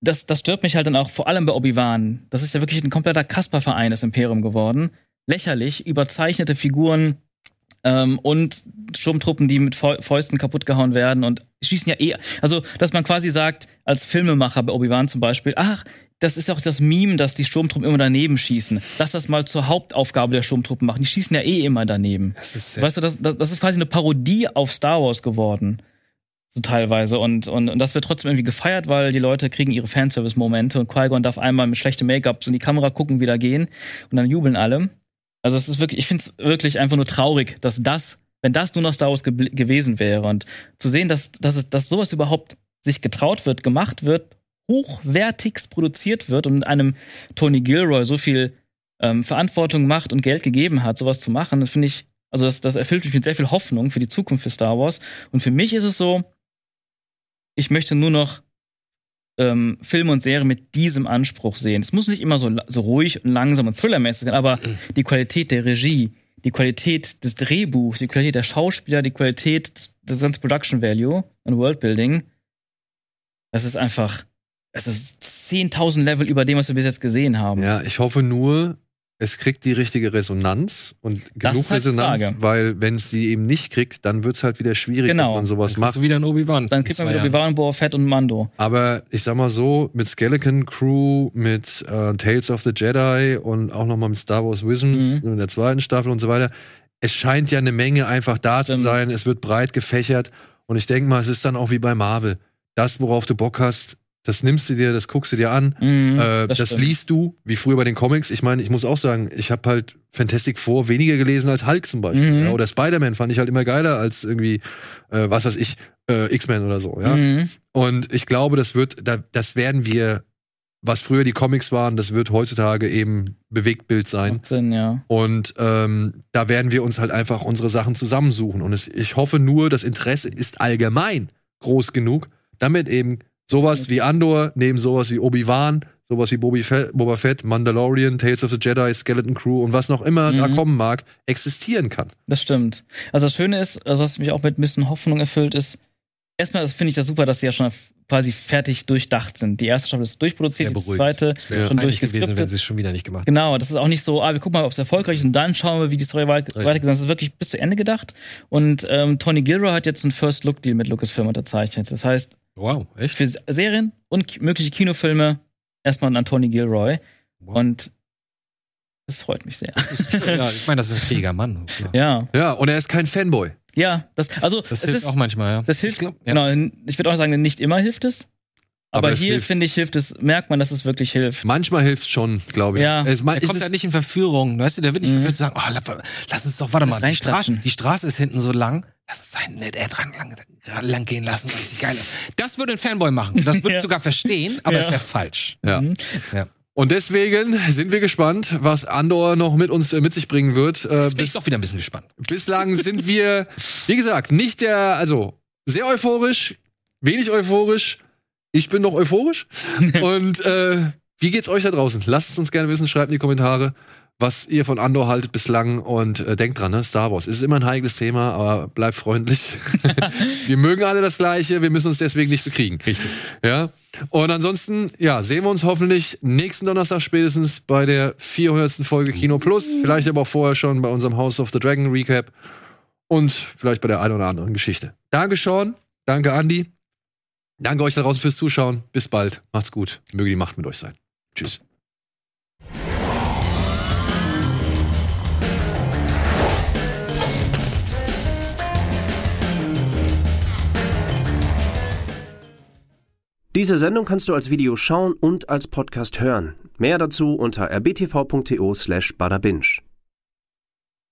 das, das stört mich halt dann auch vor allem bei Obi-Wan. Das ist ja wirklich ein kompletter Kasper-Verein, das Imperium geworden. Lächerlich, überzeichnete Figuren, ähm, und Sturmtruppen, die mit Fäu- Fäusten kaputtgehauen werden und schießen ja eh. Also, dass man quasi sagt, als Filmemacher bei Obi-Wan zum Beispiel, ach, das ist auch das Meme, dass die Sturmtruppen immer daneben schießen. Lass das mal zur Hauptaufgabe der Sturmtruppen machen. Die schießen ja eh immer daneben. Das ist Weißt du, das, das, das ist quasi eine Parodie auf Star Wars geworden. So teilweise. Und, und, und das wird trotzdem irgendwie gefeiert, weil die Leute kriegen ihre Fanservice-Momente und Qui-Gon darf einmal mit schlechtem Make-up so in die Kamera gucken, wieder gehen und dann jubeln alle. Also es ist wirklich, ich finde es wirklich einfach nur traurig, dass das, wenn das nur noch Star Wars gebl- gewesen wäre und zu sehen, dass, dass, es, dass sowas überhaupt sich getraut wird, gemacht wird, hochwertigst produziert wird und einem Tony Gilroy so viel ähm, Verantwortung, Macht und Geld gegeben hat, sowas zu machen, das finde ich, also das, das erfüllt mich mit sehr viel Hoffnung für die Zukunft für Star Wars. Und für mich ist es so, ich möchte nur noch ähm, Filme und Serien mit diesem Anspruch sehen. Es muss nicht immer so, so ruhig und langsam und thrillermäßig sein, aber die Qualität der Regie, die Qualität des Drehbuchs, die Qualität der Schauspieler, die Qualität des, ganzen Production Value und Worldbuilding, das ist einfach, es ist 10.000 Level über dem, was wir bis jetzt gesehen haben. Ja, ich hoffe nur, es kriegt die richtige Resonanz und Das genug halt Resonanz, Frage. weil wenn es die eben nicht kriegt, dann wird es halt wieder schwierig, Genau. dass man sowas Dann macht. kriegst du wieder einen Obi-Wan. Dann kriegt man wieder Obi-Wan, Boba Fett und Mando. Aber ich sag mal so, mit Skeleton Crew, mit äh, Tales of the Jedi und auch nochmal mit Star Wars Visions Mhm. in der zweiten Staffel und so weiter, es scheint ja eine Menge einfach da zu Stimmt. sein. Es wird breit gefächert und ich denke mal, es ist dann auch wie bei Marvel. Das, worauf du Bock hast, das nimmst du dir, das guckst du dir an. Mhm, Äh, das stimmt. liest du, wie früher bei den Comics. Ich meine, ich muss auch sagen, ich habe halt Fantastic Four weniger gelesen als Hulk zum Beispiel. Mhm. Ja, oder Spider-Man fand ich halt immer geiler als irgendwie, äh, was weiß ich, äh, X-Men oder so. Ja? Mhm. Und ich glaube, das wird, da, das werden wir, was früher die Comics waren, das wird heutzutage eben Bewegtbild sein. Sinn, ja. Und ähm, da werden wir uns halt einfach unsere Sachen zusammensuchen. Und es, ich hoffe nur, das Interesse ist allgemein groß genug, damit eben sowas wie Andor, neben sowas wie Obi-Wan, sowas wie Bobi Fett, Boba Fett, Mandalorian, Tales of the Jedi, Skeleton Crew und was noch immer da Mhm. kommen mag, existieren kann. Das stimmt. Also das Schöne ist, also was mich auch mit ein bisschen Hoffnung erfüllt, ist, erstmal finde ich das super, dass die ja schon quasi fertig durchdacht sind. Die erste Staffel ist durchproduziert, die zweite wäre schon peinlich gewesen, wenn durchgeskriptet. sie es schon wieder nicht gemacht Genau, das ist auch nicht so, ah, wir gucken mal, ob es erfolgreich ist und dann schauen wir, wie die Story weit- weitergeht. Das ist wirklich bis zu Ende gedacht. Und ähm, Tony Gilroy hat jetzt einen First-Look-Deal mit Lucasfilm unterzeichnet. Das heißt, Wow, echt? für Serien und mögliche Kinofilme erstmal an Tony Gilroy. Wow. Und es freut mich sehr. (laughs) ja, ich meine, das ist ein fähiger Mann. Ja. Ja, Ja, und er ist kein Fanboy. ja, das, also, Das hilft ist, auch manchmal, ja. Das hilft, Ich glaub, ja. genau. Ich würde auch sagen, nicht immer hilft es. Aber, Aber hier, finde ich, hilft es, merkt man, dass es wirklich hilft. Manchmal hilft es schon, glaube ich. Ja. es, man, Der es kommt ist, halt nicht in Verführung. Weißt du, der wird nicht Mhm. verführt zu sagen, oh, la- lass uns doch, warte Das mal, die Straße, die Straße ist hinten so lang. Lass uns hinten der dran lang, lang gehen lassen, weil sie geil ist. Das würde ein Fanboy machen. Das würde (laughs) Ja. ich sogar verstehen, aber Ja. es wäre falsch. ja. Mhm. Und deswegen sind wir gespannt, was Andor noch mit uns äh, mit sich bringen wird. Äh, Jetzt bin ich doch wieder ein bisschen gespannt. bislang sind wir, wie gesagt, nicht der, also sehr euphorisch, wenig euphorisch. Ich bin noch euphorisch. (laughs) Und äh, wie geht's euch da draußen? Lasst es uns gerne wissen, schreibt in die Kommentare, was ihr von Andor haltet bislang und äh, denkt dran, ne? Star Wars ist immer ein heikles Thema, aber bleibt freundlich. (laughs) (laughs) wir mögen alle das Gleiche, wir müssen uns deswegen nicht bekriegen. Richtig. Ja. Und ansonsten, ja, sehen wir uns hoffentlich nächsten Donnerstag spätestens bei der 400. Folge Kino Plus. Vielleicht aber auch vorher schon bei unserem House of the Dragon Recap. Und vielleicht bei der einen oder anderen Geschichte. Danke, Sean. Danke, Andy. Danke euch da draußen fürs Zuschauen. Bis bald. Macht's gut. Möge die Macht mit euch sein. Tschüss. Diese Sendung kannst du als Video schauen und als Podcast hören. Mehr dazu unter rbtv.to slash badabinch.